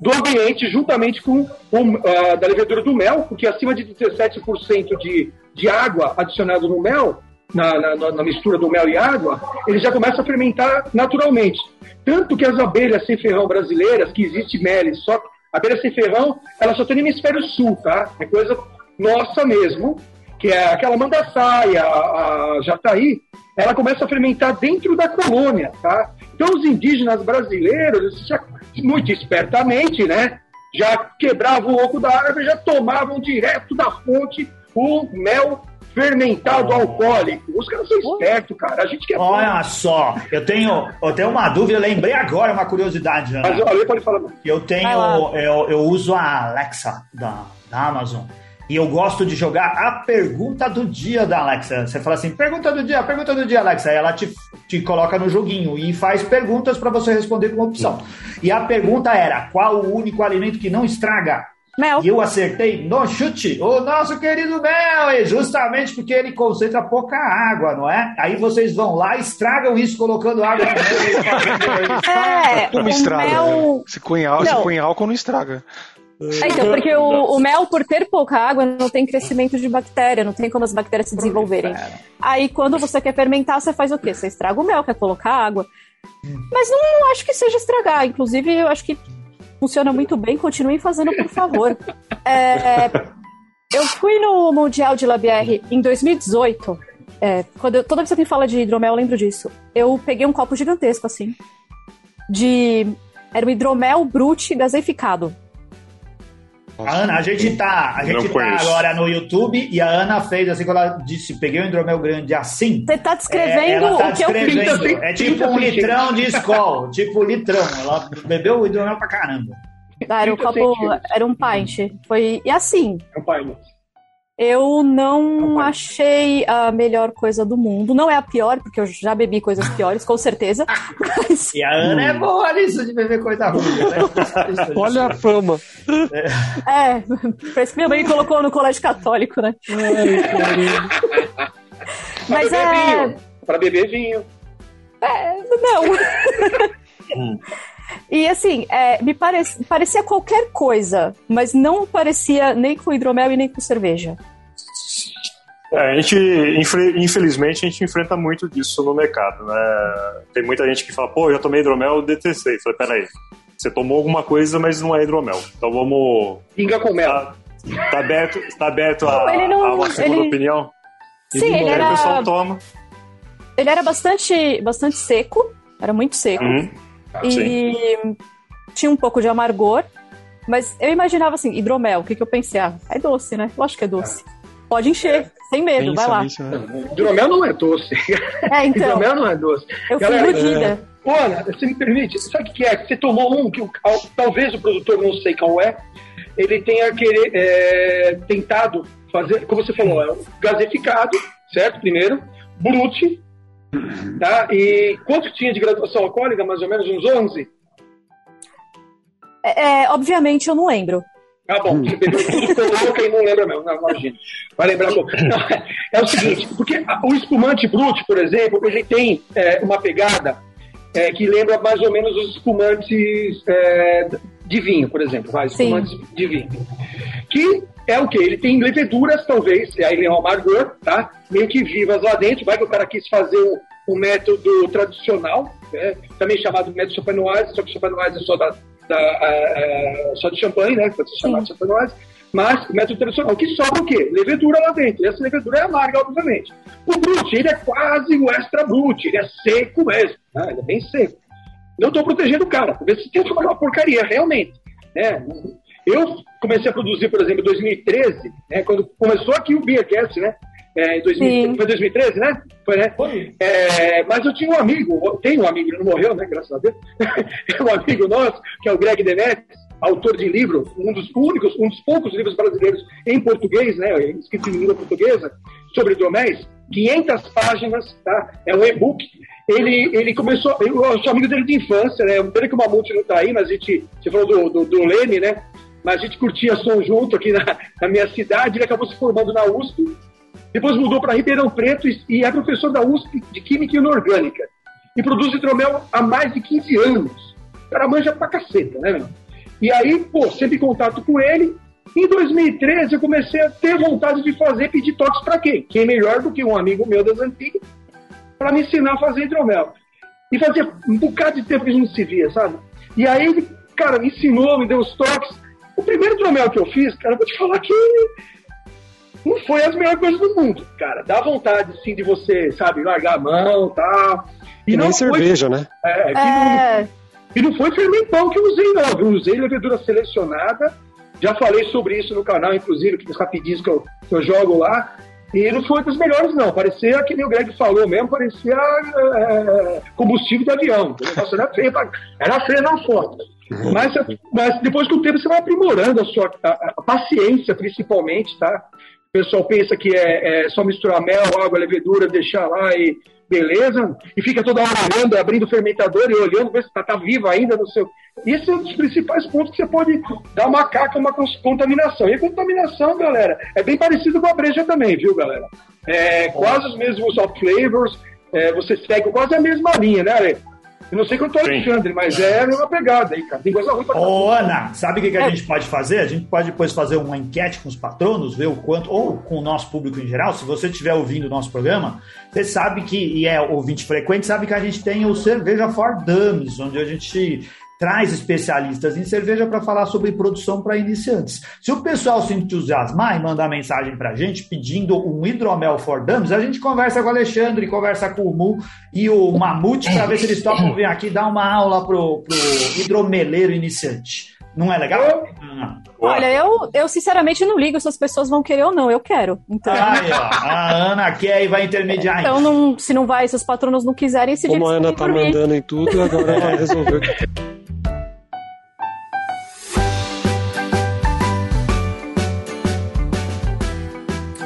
do ambiente juntamente com o, uh, da levedura do mel, porque acima de 17% de, de água adicionada no mel, na, na, na, mistura do mel e água, ele já começa a fermentar naturalmente. Tanto que as abelhas sem ferrão brasileiras, que existe mel, só a abelha sem ferrão, ela só tem no hemisfério sul, tá? É coisa nossa mesmo, que é aquela mandaçaia, a, a jataí, ela começa a fermentar dentro da colônia, tá? Então os indígenas brasileiros, já, muito espertamente, né, já quebravam o oco da árvore, já tomavam direto da fonte o mel fermentado oh. alcoólico. Os caras são espertos, cara. A gente quer. Olha bom. só, eu tenho, eu tenho uma dúvida, eu lembrei agora uma curiosidade. Né? Mas olha, pode falar. Eu tenho, eu, eu uso a Alexa da, da Amazon. E eu gosto de jogar a pergunta do dia da Alexa. Você fala assim, pergunta do dia, pergunta do dia, Alexa. Aí ela te, te coloca no joguinho e faz perguntas para você responder com opção. E a pergunta era: qual o único alimento que não estraga? Mel. E eu acertei no chute o nosso querido Mel, e justamente porque ele concentra pouca água, não é? Aí vocês vão lá, estragam isso colocando água no mel. É, Como o estraga? mel... Se põe, álcool, se Não. põe álcool, não estraga. É, então, porque o, o mel, por ter pouca água, não tem crescimento de bactéria, não tem como as bactérias se desenvolverem. Aí, quando você quer fermentar, você faz o quê? Você estraga o mel, quer colocar água. Mas não, não acho que seja estragar. Inclusive, eu acho que funciona muito bem. Continuem fazendo, por favor. É, eu fui no Mundial de Labière em 2018. É, quando eu- toda vez que alguém fala de hidromel, eu lembro disso. Eu peguei um copo gigantesco, assim, de... Era um hidromel brute gaseificado. A Ana, a gente tá, a gente tá agora no YouTube e a Ana fez assim, quando ela disse, peguei um hidromel grande assim. Você tá É, descrevendo ela tá o que eu fiz. É tipo um litrão de escol, tipo litrão. Ela bebeu o hidromel pra caramba. Ah, Era um 30 copo, era um pint. Foi, e assim, É um pai, né? Eu não achei a melhor coisa do mundo. Não é a pior, porque eu já bebi coisas piores, com certeza. Mas, E a Ana é boa nisso de beber coisa ruim. Né? Olha a fama. é, parece que minha mãe colocou no colégio católico, né? Ai. Pra Mas beber é. vinho. Pra beber vinho. é, não. E assim, é, me parece, parecia qualquer coisa, mas não parecia nem com hidromel e nem com cerveja. É, a gente, infelizmente, a gente enfrenta muito disso no mercado, né? Tem muita gente que fala, pô, eu já tomei hidromel, eu detestei. Falei, peraí, você tomou alguma coisa, mas não é hidromel. Então vamos... Pinga com mel. Tá, tá aberto, tá aberto a, Não, ele não- a uma segunda ele- opinião? Sim, ele Aí o pessoal era, toma. ele era bastante, bastante seco, era muito seco. Uhum. E tinha um pouco de amargor, mas eu imaginava assim, hidromel, o que, que eu pensei? Ah, é doce, né? Lógico que é doce. Pode encher, sem medo, vai Pensa lá. nisso, né? Hidromel não é doce. É, então, Hidromel não é doce. eu fui Galera, iludida. Ô, Ana, você me permite, sabe o que é? Você tomou um que talvez o produtor, não sei qual é, ele tenha querer, é, tentado fazer, como você falou, é um gaseificado, certo? Primeiro, brute, tá? E quanto tinha de graduação alcoólica? Mais ou menos uns 11? É, é, obviamente eu não lembro. Ah, bom, você bebeu tudo, louca e não lembra mesmo, não, imagina. Vai lembrar pouco. É, é o seguinte, porque o espumante brute, por exemplo, ele tem é, uma pegada é, que lembra mais ou menos os espumantes é, de vinho, por exemplo, vai, Sim. espumantes de vinho. Que é o quê? Ele tem leveduras, talvez, e aí ele é um amargor, tá? Meio que vivas lá dentro, vai que o cara quis fazer um, um método tradicional, né? também chamado método champenoise, só que champenoise é só da, da, ah, ah, só de champanhe, né? Pode ser chamado Sim. champenoise. Mas o método tradicional, que sobra o quê? Levedura lá dentro. E essa levedura é amarga, obviamente. O brute, ele é quase o extra brute, ele é seco mesmo, né? ele é bem seco. Não estou protegendo o cara, porque esse tempo é uma porcaria, realmente. Né? Eu comecei a produzir, por exemplo, em 2013, né? quando começou aqui o Beercast, né? É, em 2000, Sim. foi 2013, né? Foi, né? É, mas eu tinha um amigo, tenho um amigo, ele não morreu, né? Graças a Deus. é um amigo nosso, que é o Greg Demetrius, autor de livro, um dos únicos, um dos poucos livros brasileiros em português, né? Escrito em língua portuguesa, sobre hidroméis, 500 páginas, tá? É um e-book. Ele, ele começou, eu sou amigo dele de infância, né? Pena que o Mamute não tá aí, mas a gente, você falou do, do, do Leme, né? Mas a gente curtia som junto aqui na, na minha cidade, ele acabou se formando na USP, depois mudou para Ribeirão Preto e, e é professor da USP de Química Inorgânica. E produz hidromel há mais de 15 anos. O cara manja pra caceta, né, meu? E aí, pô, sempre em contato com ele. Em 2013, eu comecei a ter vontade de fazer, pedir toques para quem? Quem melhor do que um amigo meu das antigas para me ensinar a fazer hidromel. E fazia um bocado de tempo que a gente não se via, sabe? E aí ele, cara, me ensinou, me deu os toques. O primeiro hidromel que eu fiz, cara, eu vou te falar que não foi as melhores coisas do mundo, cara. Dá vontade, sim, de você, sabe, largar a mão e tal. E nem foi- cerveja, né? É, É, e não foi fermentão que eu usei, não. Eu usei levedura selecionada. Já falei sobre isso no canal, inclusive, que os rapidinhos que eu, que eu jogo lá. E não foi dos melhores, não. Parecia, que nem o Greg falou mesmo, parecia é, combustível de avião. O era feio, era feio na foto. Mas, mas depois do tempo você vai aprimorando a sua a, a paciência, principalmente, tá? O pessoal pensa que é, é, só misturar mel, água, levedura, deixar lá e beleza, e fica toda hora olhando, abrindo o fermentador e olhando, ver se está tá vivo ainda no seu. Esse é um dos principais pontos que você pode dar uma caca, uma contaminação. E a contaminação, galera, é bem parecido com a breja também, viu, galera? É, quase os mesmos soft flavors, é, você segue quase a mesma linha, né, Ale? Eu não sei quanto é o Alexandre, mas é a mesma pegada aí, cara. Tem coisa ruim pra Ô, Ana, sabe o que, que a é. gente pode fazer? A gente pode depois fazer uma enquete com os patronos, ver o quanto, ou com o nosso público em geral, se você estiver ouvindo o nosso programa, você sabe que, e é ouvinte frequente, sabe que a gente tem o Cerveja for Dummies, onde a gente traz especialistas em cerveja para falar sobre produção para iniciantes. Se o pessoal se entusiasmar e mandar mensagem para a gente pedindo um hidromel for dummies, a gente conversa com o Alexandre, conversa com o Mu e o Mamute para ver se eles topam vir aqui dar uma aula pro, pro hidromeleiro iniciante. Não é legal? Olha, eu, eu sinceramente não ligo se as pessoas vão querer ou não, eu quero. Então... Aí, ó, a Ana quer e vai intermediar. Então, não, se não vai, se os patronos não quiserem, se Como a Ana tá mandando em tudo, agora ela resolveu.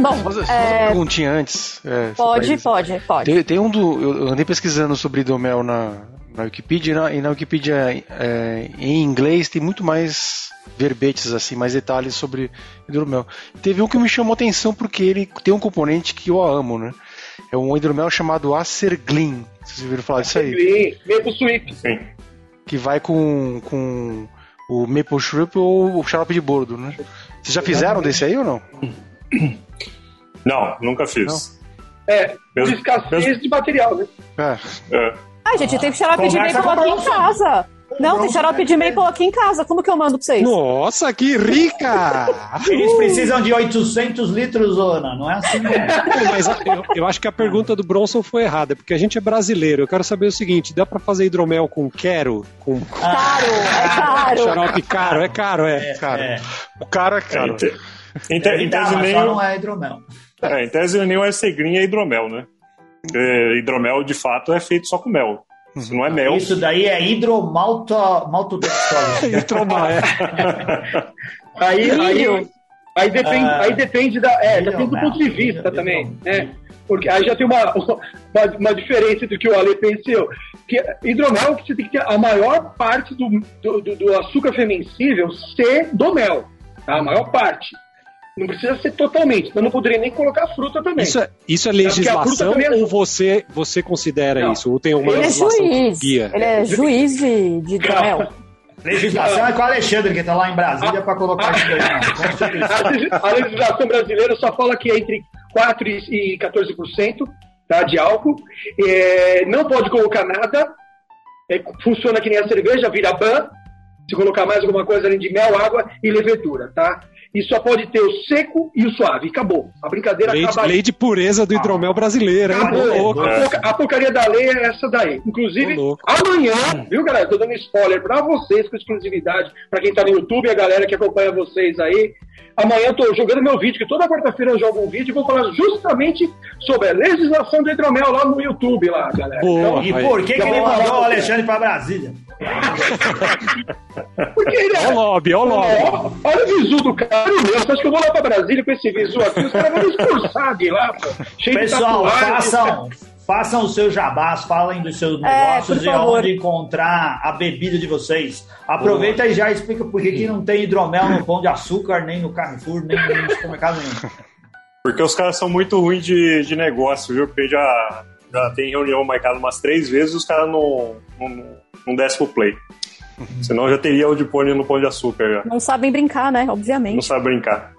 Bom, Mas, é... uma perguntinha antes. É, pode, pode, pode. Tem, tem, um do. Eu andei pesquisando sobre hidromel na, na Wikipedia e na, e na Wikipedia é, em inglês tem muito mais verbetes, assim, mais detalhes sobre hidromel. Teve um que me chamou atenção porque ele tem um componente que eu amo, né? É um hidromel chamado Acerglin. Vocês ouviram falar disso aí? Acerglin, Maple Sweet. Sim. Que vai com, com o Maple Syrup ou o xarope de bordo, né? Vocês já fizeram desse aí ou não? Não, nunca fiz. Não. É, mesmo, escassez mesmo... de material, né? É. é. Ai, gente, tem xarope de maple aqui em casa. Não, tem xarope de maple aqui em casa. Como que eu mando pra vocês? Nossa, que rica! Eles precisam de 800 litros, Ana. Não é assim, né? Mas eu, eu, acho que a pergunta do Bronson foi errada, porque a gente é brasileiro. Eu quero saber o seguinte: dá pra fazer hidromel com quero? Com... Caro, é caro. Xarope caro, é caro, é. é caro. É. O caro é caro. Em, te, em tese, nem. não é hidromel. É, em tese, nem o é hidromel, né? Porque hidromel, de fato, é feito só com mel. Se não é mel. Isso daí é hidromalto, maltodextrose. Hidromal, é. aí, aí, aí, depende, ah, aí depende da. É, depende do ponto de vista também, né? Porque aí já tem uma, uma, uma diferença do que o Ale pensou. Que hidromel, que você tem que ter a maior parte do, do, do açúcar fermensível ser do mel. Tá? A maior parte. Não precisa ser totalmente. Eu não poderia nem colocar fruta também. Isso é, isso é legislação é... ou você, você considera não. isso? Ou tem uma ele é juiz. Guia? Ele é juiz de, de. Legislação é com o Alexandre, que está lá em Brasília, para colocar isso aí. A legislação brasileira só fala que é entre 4% e 14% tá, de álcool. É, não pode colocar nada. É, funciona que nem a cerveja, vira ban. Se colocar mais alguma coisa além de mel, água e levedura, tá? E só pode ter o seco e o suave. Acabou. A brincadeira lei, acaba Lei de pureza do hidromel brasileiro, hein? Acabou. A, porca, a, porcaria da lei é essa daí. Inclusive, amanhã, viu, galera? Tô dando spoiler pra vocês com exclusividade, pra quem tá no YouTube, a galera que acompanha vocês aí. Amanhã eu tô jogando meu vídeo, que toda quarta-feira eu jogo um vídeo e vou falar justamente sobre a legislação do hidromel lá no YouTube, lá, galera. Boa, então, e por que, que ele mandou o Alexandre pra Brasília? Porque ele é. Olha o lobby, olha o lobby. Olha o visu do cara, meu. Você acha que eu vou lá pra Brasília com esse visu aqui? Os caras vão me expulsar de lá, pô. Cheio Pessoal, de façam, façam os seus jabás, falem dos seus é, negócios é, e onde encontrar a bebida de vocês. Aproveita Boa. e já explica por que, que não tem hidromel no pão de açúcar, nem no Carrefour, nem no supermercado nenhum. Porque os caras são muito ruins de, de negócio, viu? Porque já, já tem reunião marcada umas três vezes e os caras não, não, não descem pro play. Senão já teria o de pônei no pão de açúcar. Já. Não sabem brincar, né? Obviamente. Não sabem brincar.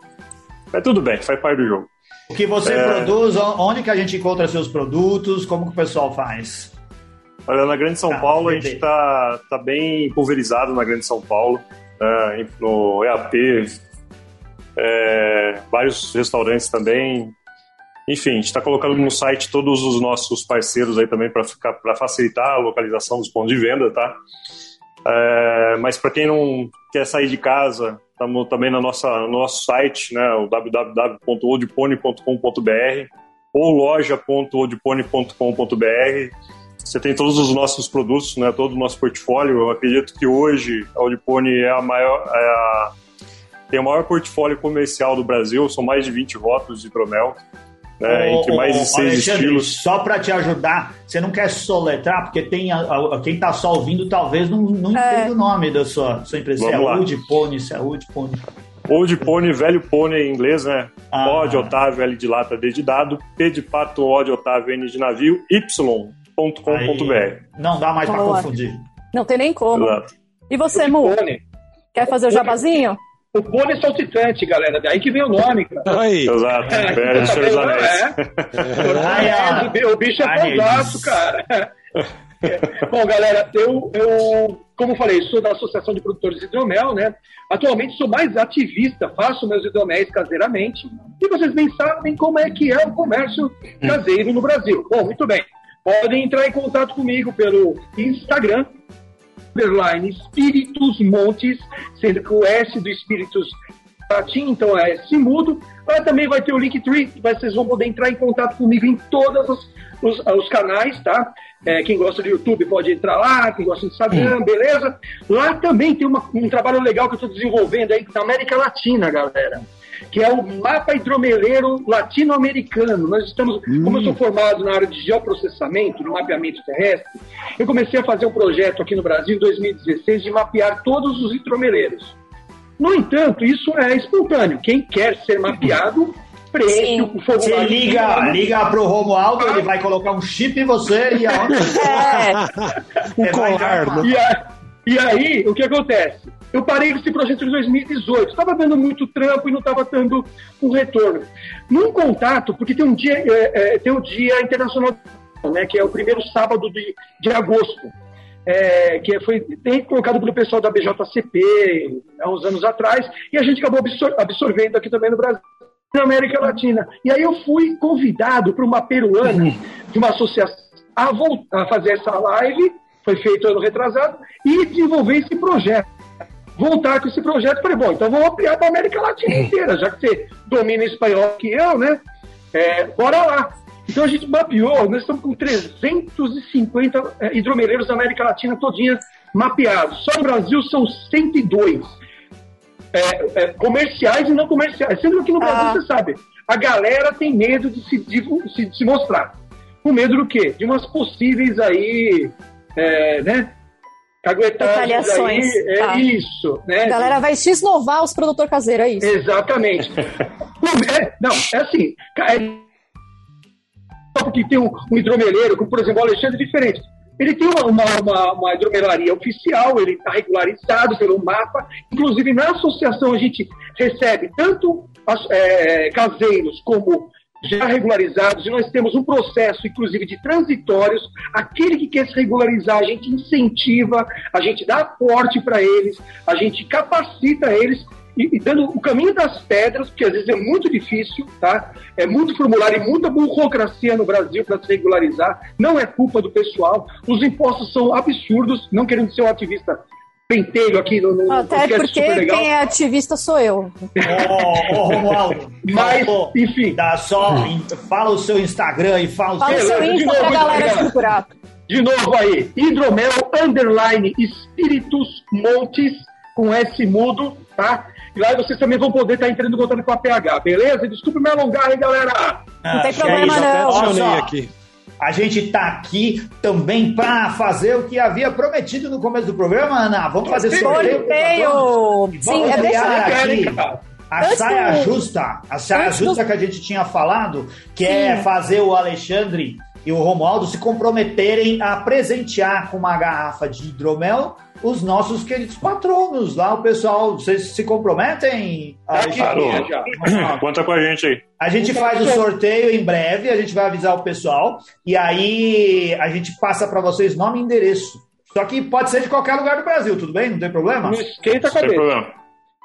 Mas tudo bem, faz parte do jogo. O que você é... produz, onde que a gente encontra seus produtos, como que o pessoal faz? Olha, na Grande São ah, Paulo a gente está tá bem pulverizado na Grande São Paulo, é, no EAP, é, vários restaurantes também. Enfim, a gente está colocando no site todos os nossos parceiros aí também para facilitar a localização dos pontos de venda, tá? É, mas para quem não quer sair de casa Estamos também na nossa, no nosso site, né, o www.oldpony.com.br ou loja.oldpony.com.br. Você tem todos os nossos produtos, né, todo o nosso portfólio. Eu acredito que hoje a Old Pony é a maior, é a, tem o maior portfólio comercial do Brasil, são mais de 20 rótulos de hidromel né, entre mais de seis Alexandre, estilos. Só para te ajudar, você não quer soletrar, porque tem a, a, quem está só ouvindo talvez não, não é. entenda o nome da sua, sua empresa. Vamos é Old Pony, se é Old Pony. Old Pony, velho pônei em inglês, né? Ah. O de Otávio, L de lata, D de dado, P de pato, O de Otávio, N de navio, Y.com.br. Não dá mais para confundir. Não tem nem como. Exato. E você, Mu? Quer fazer o jabazinho? O pônei saltitante, galera. Daí que vem o nome, cara. Aí. Exato. É, tá Senhor é. é. O bicho é fantástico, cara. Bom, galera, eu, eu, como falei, sou da Associação de Produtores de Hidromel, né? Atualmente sou mais ativista, faço meus hidroméis caseiramente. E vocês bem sabem como é que é o comércio caseiro no Brasil. Bom, muito bem. Podem entrar em contato comigo pelo Instagram, underline Espíritos Montes, sendo que o S do Espíritos latim, então é S mudo. Mas também vai ter o Linktree, vocês vão poder entrar em contato comigo em todos os, os, os canais, tá? É, quem gosta do YouTube pode entrar lá, quem gosta do Instagram, beleza? Lá também tem uma, um trabalho legal que eu estou desenvolvendo aí na América Latina, galera que é o mapa hidromeleiro latino-americano. Nós estamos, hum. como eu sou formado na área de geoprocessamento, no mapeamento terrestre, eu comecei a fazer um projeto aqui no Brasil em 2016 de mapear todos os hidromeleiros. No entanto, isso é espontâneo. Quem quer ser mapeado preenche o formulário. Você liga, liga pro Romualdo, ah. ele vai colocar um chip em você e a é. o colar. E, e aí, o que acontece? Eu parei esse projeto em 2018. Estava dando muito trampo e não estava dando um retorno. Num contato, porque tem um dia, é, é, tem o Dia Internacional, né, que é o primeiro sábado de, de agosto. É, que foi tem colocado pelo pessoal da BJCP há uns anos atrás, e a gente acabou absor absorvendo aqui também no Brasil, na América Latina. E aí eu fui convidado por uma peruana de uma associação a, voltar, a fazer essa live, foi feito ano retrasado, e desenvolver esse projeto voltar com esse projeto. Falei, bom, então vamos ampliar para a América Latina inteira, já que você domina espanhol que eu, né? É, bora lá. Então a gente mapeou, nós estamos com 350 é, hidromeleiros da América Latina todinha mapeados. Só no Brasil são 102. É, é, comerciais e não comerciais. Sendo que no Brasil, ah. você sabe, a galera tem medo de se, de, de se mostrar. Com medo do quê? De umas possíveis aí, é, né? Retaliações. Aí, é tá. isso. Né? A galera vai x-novar os produtores caseiros, é isso? Exatamente. é, não, é assim. É, porque tem um, um hidromeleiro, como por exemplo o Alexandre, diferente. Ele tem uma, uma, uma, uma hidromelaria oficial, ele está regularizado pelo mapa. Inclusive, na associação, a gente recebe tanto as, é, caseiros como já regularizados e nós temos um processo, inclusive, de transitórios. Aquele que quer se regularizar, a gente incentiva, a gente dá aporte para eles, a gente capacita eles e, dando o caminho das pedras, porque às vezes é muito difícil, tá? É muito formulário e muita burocracia no Brasil para se regularizar. Não é culpa do pessoal. Os impostos são absurdos, não querendo ser um ativista pentelho aqui no, no Até porque quem é ativista sou eu. Ô, oh, Romualdo. Mas, enfim. Dá só, fala o seu Instagram e fala, fala o seu, seu Insta pra galera procurar. De novo aí, hidromel, underline, espíritos montes, com S mudo, tá? E lá vocês também vão poder estar entrando em contato com a PH, beleza? Desculpe me alongar, hein, galera? Não tem problema, não. aqui. A gente está aqui também para fazer o que havia prometido no começo do programa, Ana. Vamos fazer sorteio. sorteio. Sim, Vamos é criar aqui a Antes saia do... justa. A saia Antes justa do... que a gente tinha falado, que é Sim. é fazer o Alexandre e o Romualdo se comprometerem a presentear com uma garrafa de hidromel os nossos queridos patronos lá, o pessoal. Vocês se comprometem? Tá aqui, já. Conta com a gente aí. A gente faz o sorteio em breve, a gente vai avisar o pessoal e aí a gente passa para vocês nome e endereço. Só que pode ser de qualquer lugar do Brasil, tudo bem? Não tem problema? Não esquenta a cabeça. Não tem problema.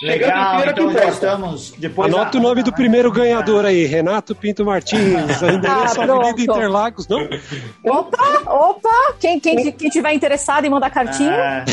Legal, então já estamos. Depois Anota a... o nome do primeiro ganhador aí, Renato Pinto Martins, endereço ah, Avenida Interlagos, não? Opa, opa! Quem, quem, quem tiver interessado em mandar cartinha. É...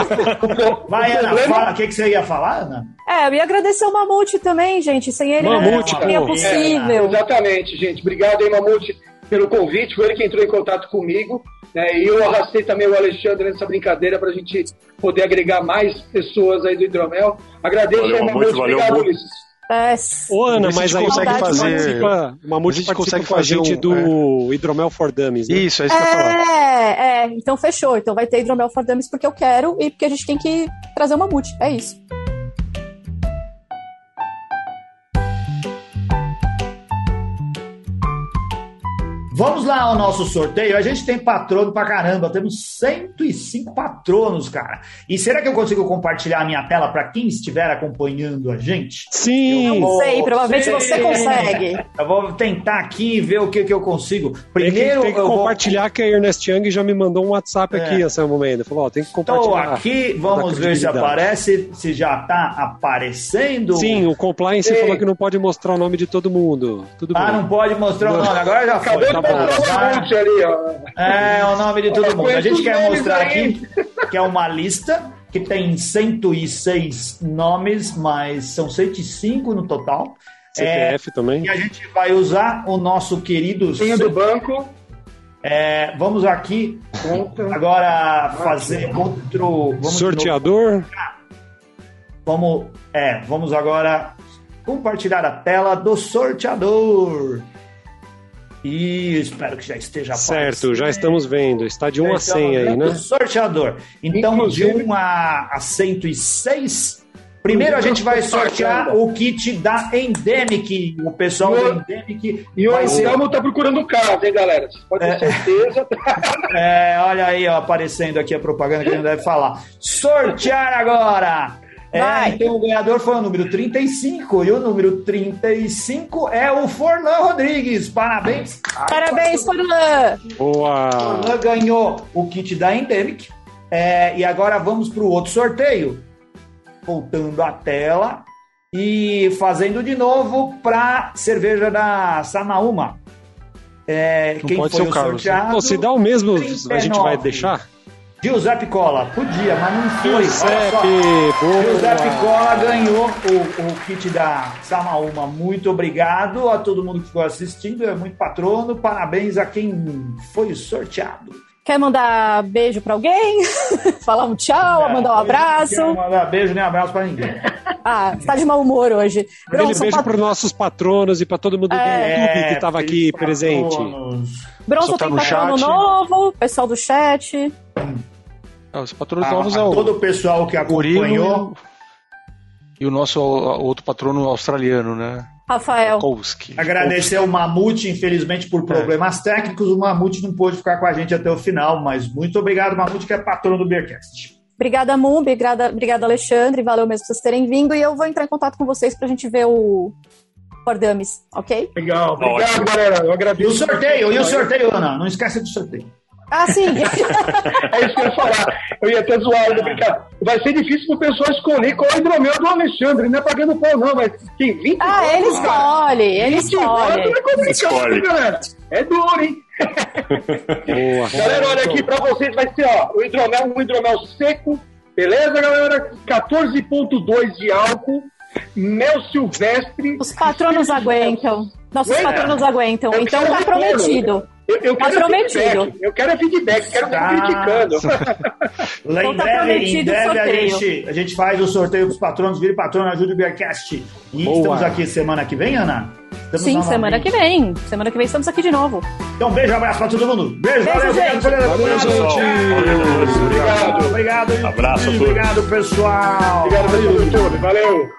Vai, Ana, fala. O que, que você ia falar, Ana? É, eu ia agradecer o Mamute também, gente. Sem ele Mamute, não seria possível. É, exatamente, gente. Obrigado aí, Mamute, pelo convite. Foi ele que entrou em contato comigo. Né? E eu arrastei também o Alexandre nessa brincadeira para a gente poder agregar mais pessoas aí do hidromel. Agradeço valeu, ao Mamute, valeu, obrigado, Ulisses. É, Ô, Ana, mas aí consegue fazer. Mamute a gente consegue com a gente um, do é... Hidromel for Dummies. Né? Isso, é isso que eu falar. É, é, então fechou. Então vai ter Hidromel for Dummies porque eu quero e porque a gente tem que trazer o Mamute. É isso. Lá ao nosso sorteio. A gente tem patrono pra caramba. Temos 105 patronos, cara. E será que eu consigo compartilhar a minha tela para quem estiver acompanhando a gente? Sim. Eu não sei, provavelmente você consegue. Eu vou tentar aqui ver o que, que eu consigo. Primeiro, tem que, tem que compartilhar vou... que a Ernest Young já me mandou um WhatsApp é. aqui, essa momento. Falou, ó, tem que compartilhar. Estou aqui, vamos ver se aparece, se já tá aparecendo. Sim, o compliance Sim. falou que não pode mostrar o nome de todo mundo. Tudo ah, bem. não pode mostrar não. o nome. Agora já foi. Tá ali, ó. É, o nome de todo mundo. A gente quer mostrar aqui que é uma lista que tem 106 nomes, mas são 105 no total. CPF é, também. E a gente vai usar o nosso querido. Senha do banco. É, vamos aqui Conta. agora fazer outro. Vamos Sorteador. Vamos, é, vamos agora compartilhar a tela do sorteador. E espero que já esteja Certo, já estamos vendo. Está de 1 a 100 aí, né? Sorteador. Então, Inclusive... de 1 a, a 106. Primeiro a gente vai sortear o kit da Endemic. O pessoal da Endemic. E o Anselmo ser... tá procurando casa, hein, galera? Vocês podem ter é. certeza. é, olha aí, ó, aparecendo aqui a propaganda que a gente deve falar. Sortear agora! É, então o ganhador foi o número 35 e o número 35 é o Forlan Rodrigues. Parabéns. Parabéns, Forlan. Boa. Forlan ganhou o kit da Endemic. É, e agora vamos para o outro sorteio. Voltando a tela e fazendo de novo para cerveja da Sanaúma. É, quem pode foi ser o Carlos. Sorteado, Pô, se dá o mesmo, 39. a gente vai deixar? Giuseppe Cola, podia, mas não foi. Giuseppe. Giuseppe Cola ganhou o, o kit da Samaúma. Muito obrigado a todo mundo que ficou assistindo, é muito patrono. Parabéns a quem foi sorteado. Quer mandar beijo para alguém? Falar um tchau, é, mandar um abraço? Não quero mandar beijo nem abraço para ninguém. Ah, está de mau humor hoje. Aquele beijo pat... para os nossos patronos e para todo mundo do é, YouTube que estava aqui patronos. presente. Bronson tá tem patrono chat. novo, pessoal do chat. Ah, os patronos novos é o. Todo o pessoal que acompanhou. E o nosso outro patrono australiano, né? Rafael. Kowski. Agradecer o Mamute, infelizmente por é. problemas é. técnicos, o Mamute não pôde ficar com a gente até o final, mas muito obrigado, Mamute, que é patrono do Beercast. Obrigada, Moon, obrigada, obrigada, Alexandre, valeu mesmo por vocês terem vindo e eu vou entrar em contato com vocês pra gente ver o Fordames, ok? Legal, obrigado, galera, eu agradeço. E o sorteio, e o sorteio, Ana, não esqueça do sorteio. Ah, sim. é isso que eu ia falar. Eu ia até zoar, eu brincar. Vai ser difícil pro pessoal escolher qual é o hidromel do Alexandre. Não é pagando pau, não, mas tem 20 Ah, votos, ele escolhe, ele escolhe. É complicado, escolhe. galera. É duro, hein? Boa, galera, olha aqui pra vocês, vai ser, ó, o hidromel, um hidromel seco, beleza, galera? 14.2 de álcool, mel silvestre. Os patronos aguentam. Nossos Ué, patronos aguentam. Então tá prometido. Eu, eu tá quero prometido. Feedback. Eu quero feedback, quero tá. criticando. Lá em breve, em breve a gente, a gente faz o sorteio para os patronos, vire patrono, ajude o Beercast. E Boa. estamos aqui semana que vem, Ana? Estamos Sim, semana que vem. Semana que vem estamos aqui de novo. Então, beijo, abraço para todo mundo. Beijo, beijo valeu, gente. Valeu, valeu, Valeu, obrigado. Obrigado. Abraço a todos. Obrigado, pessoal. Obrigado, valeu. Valeu.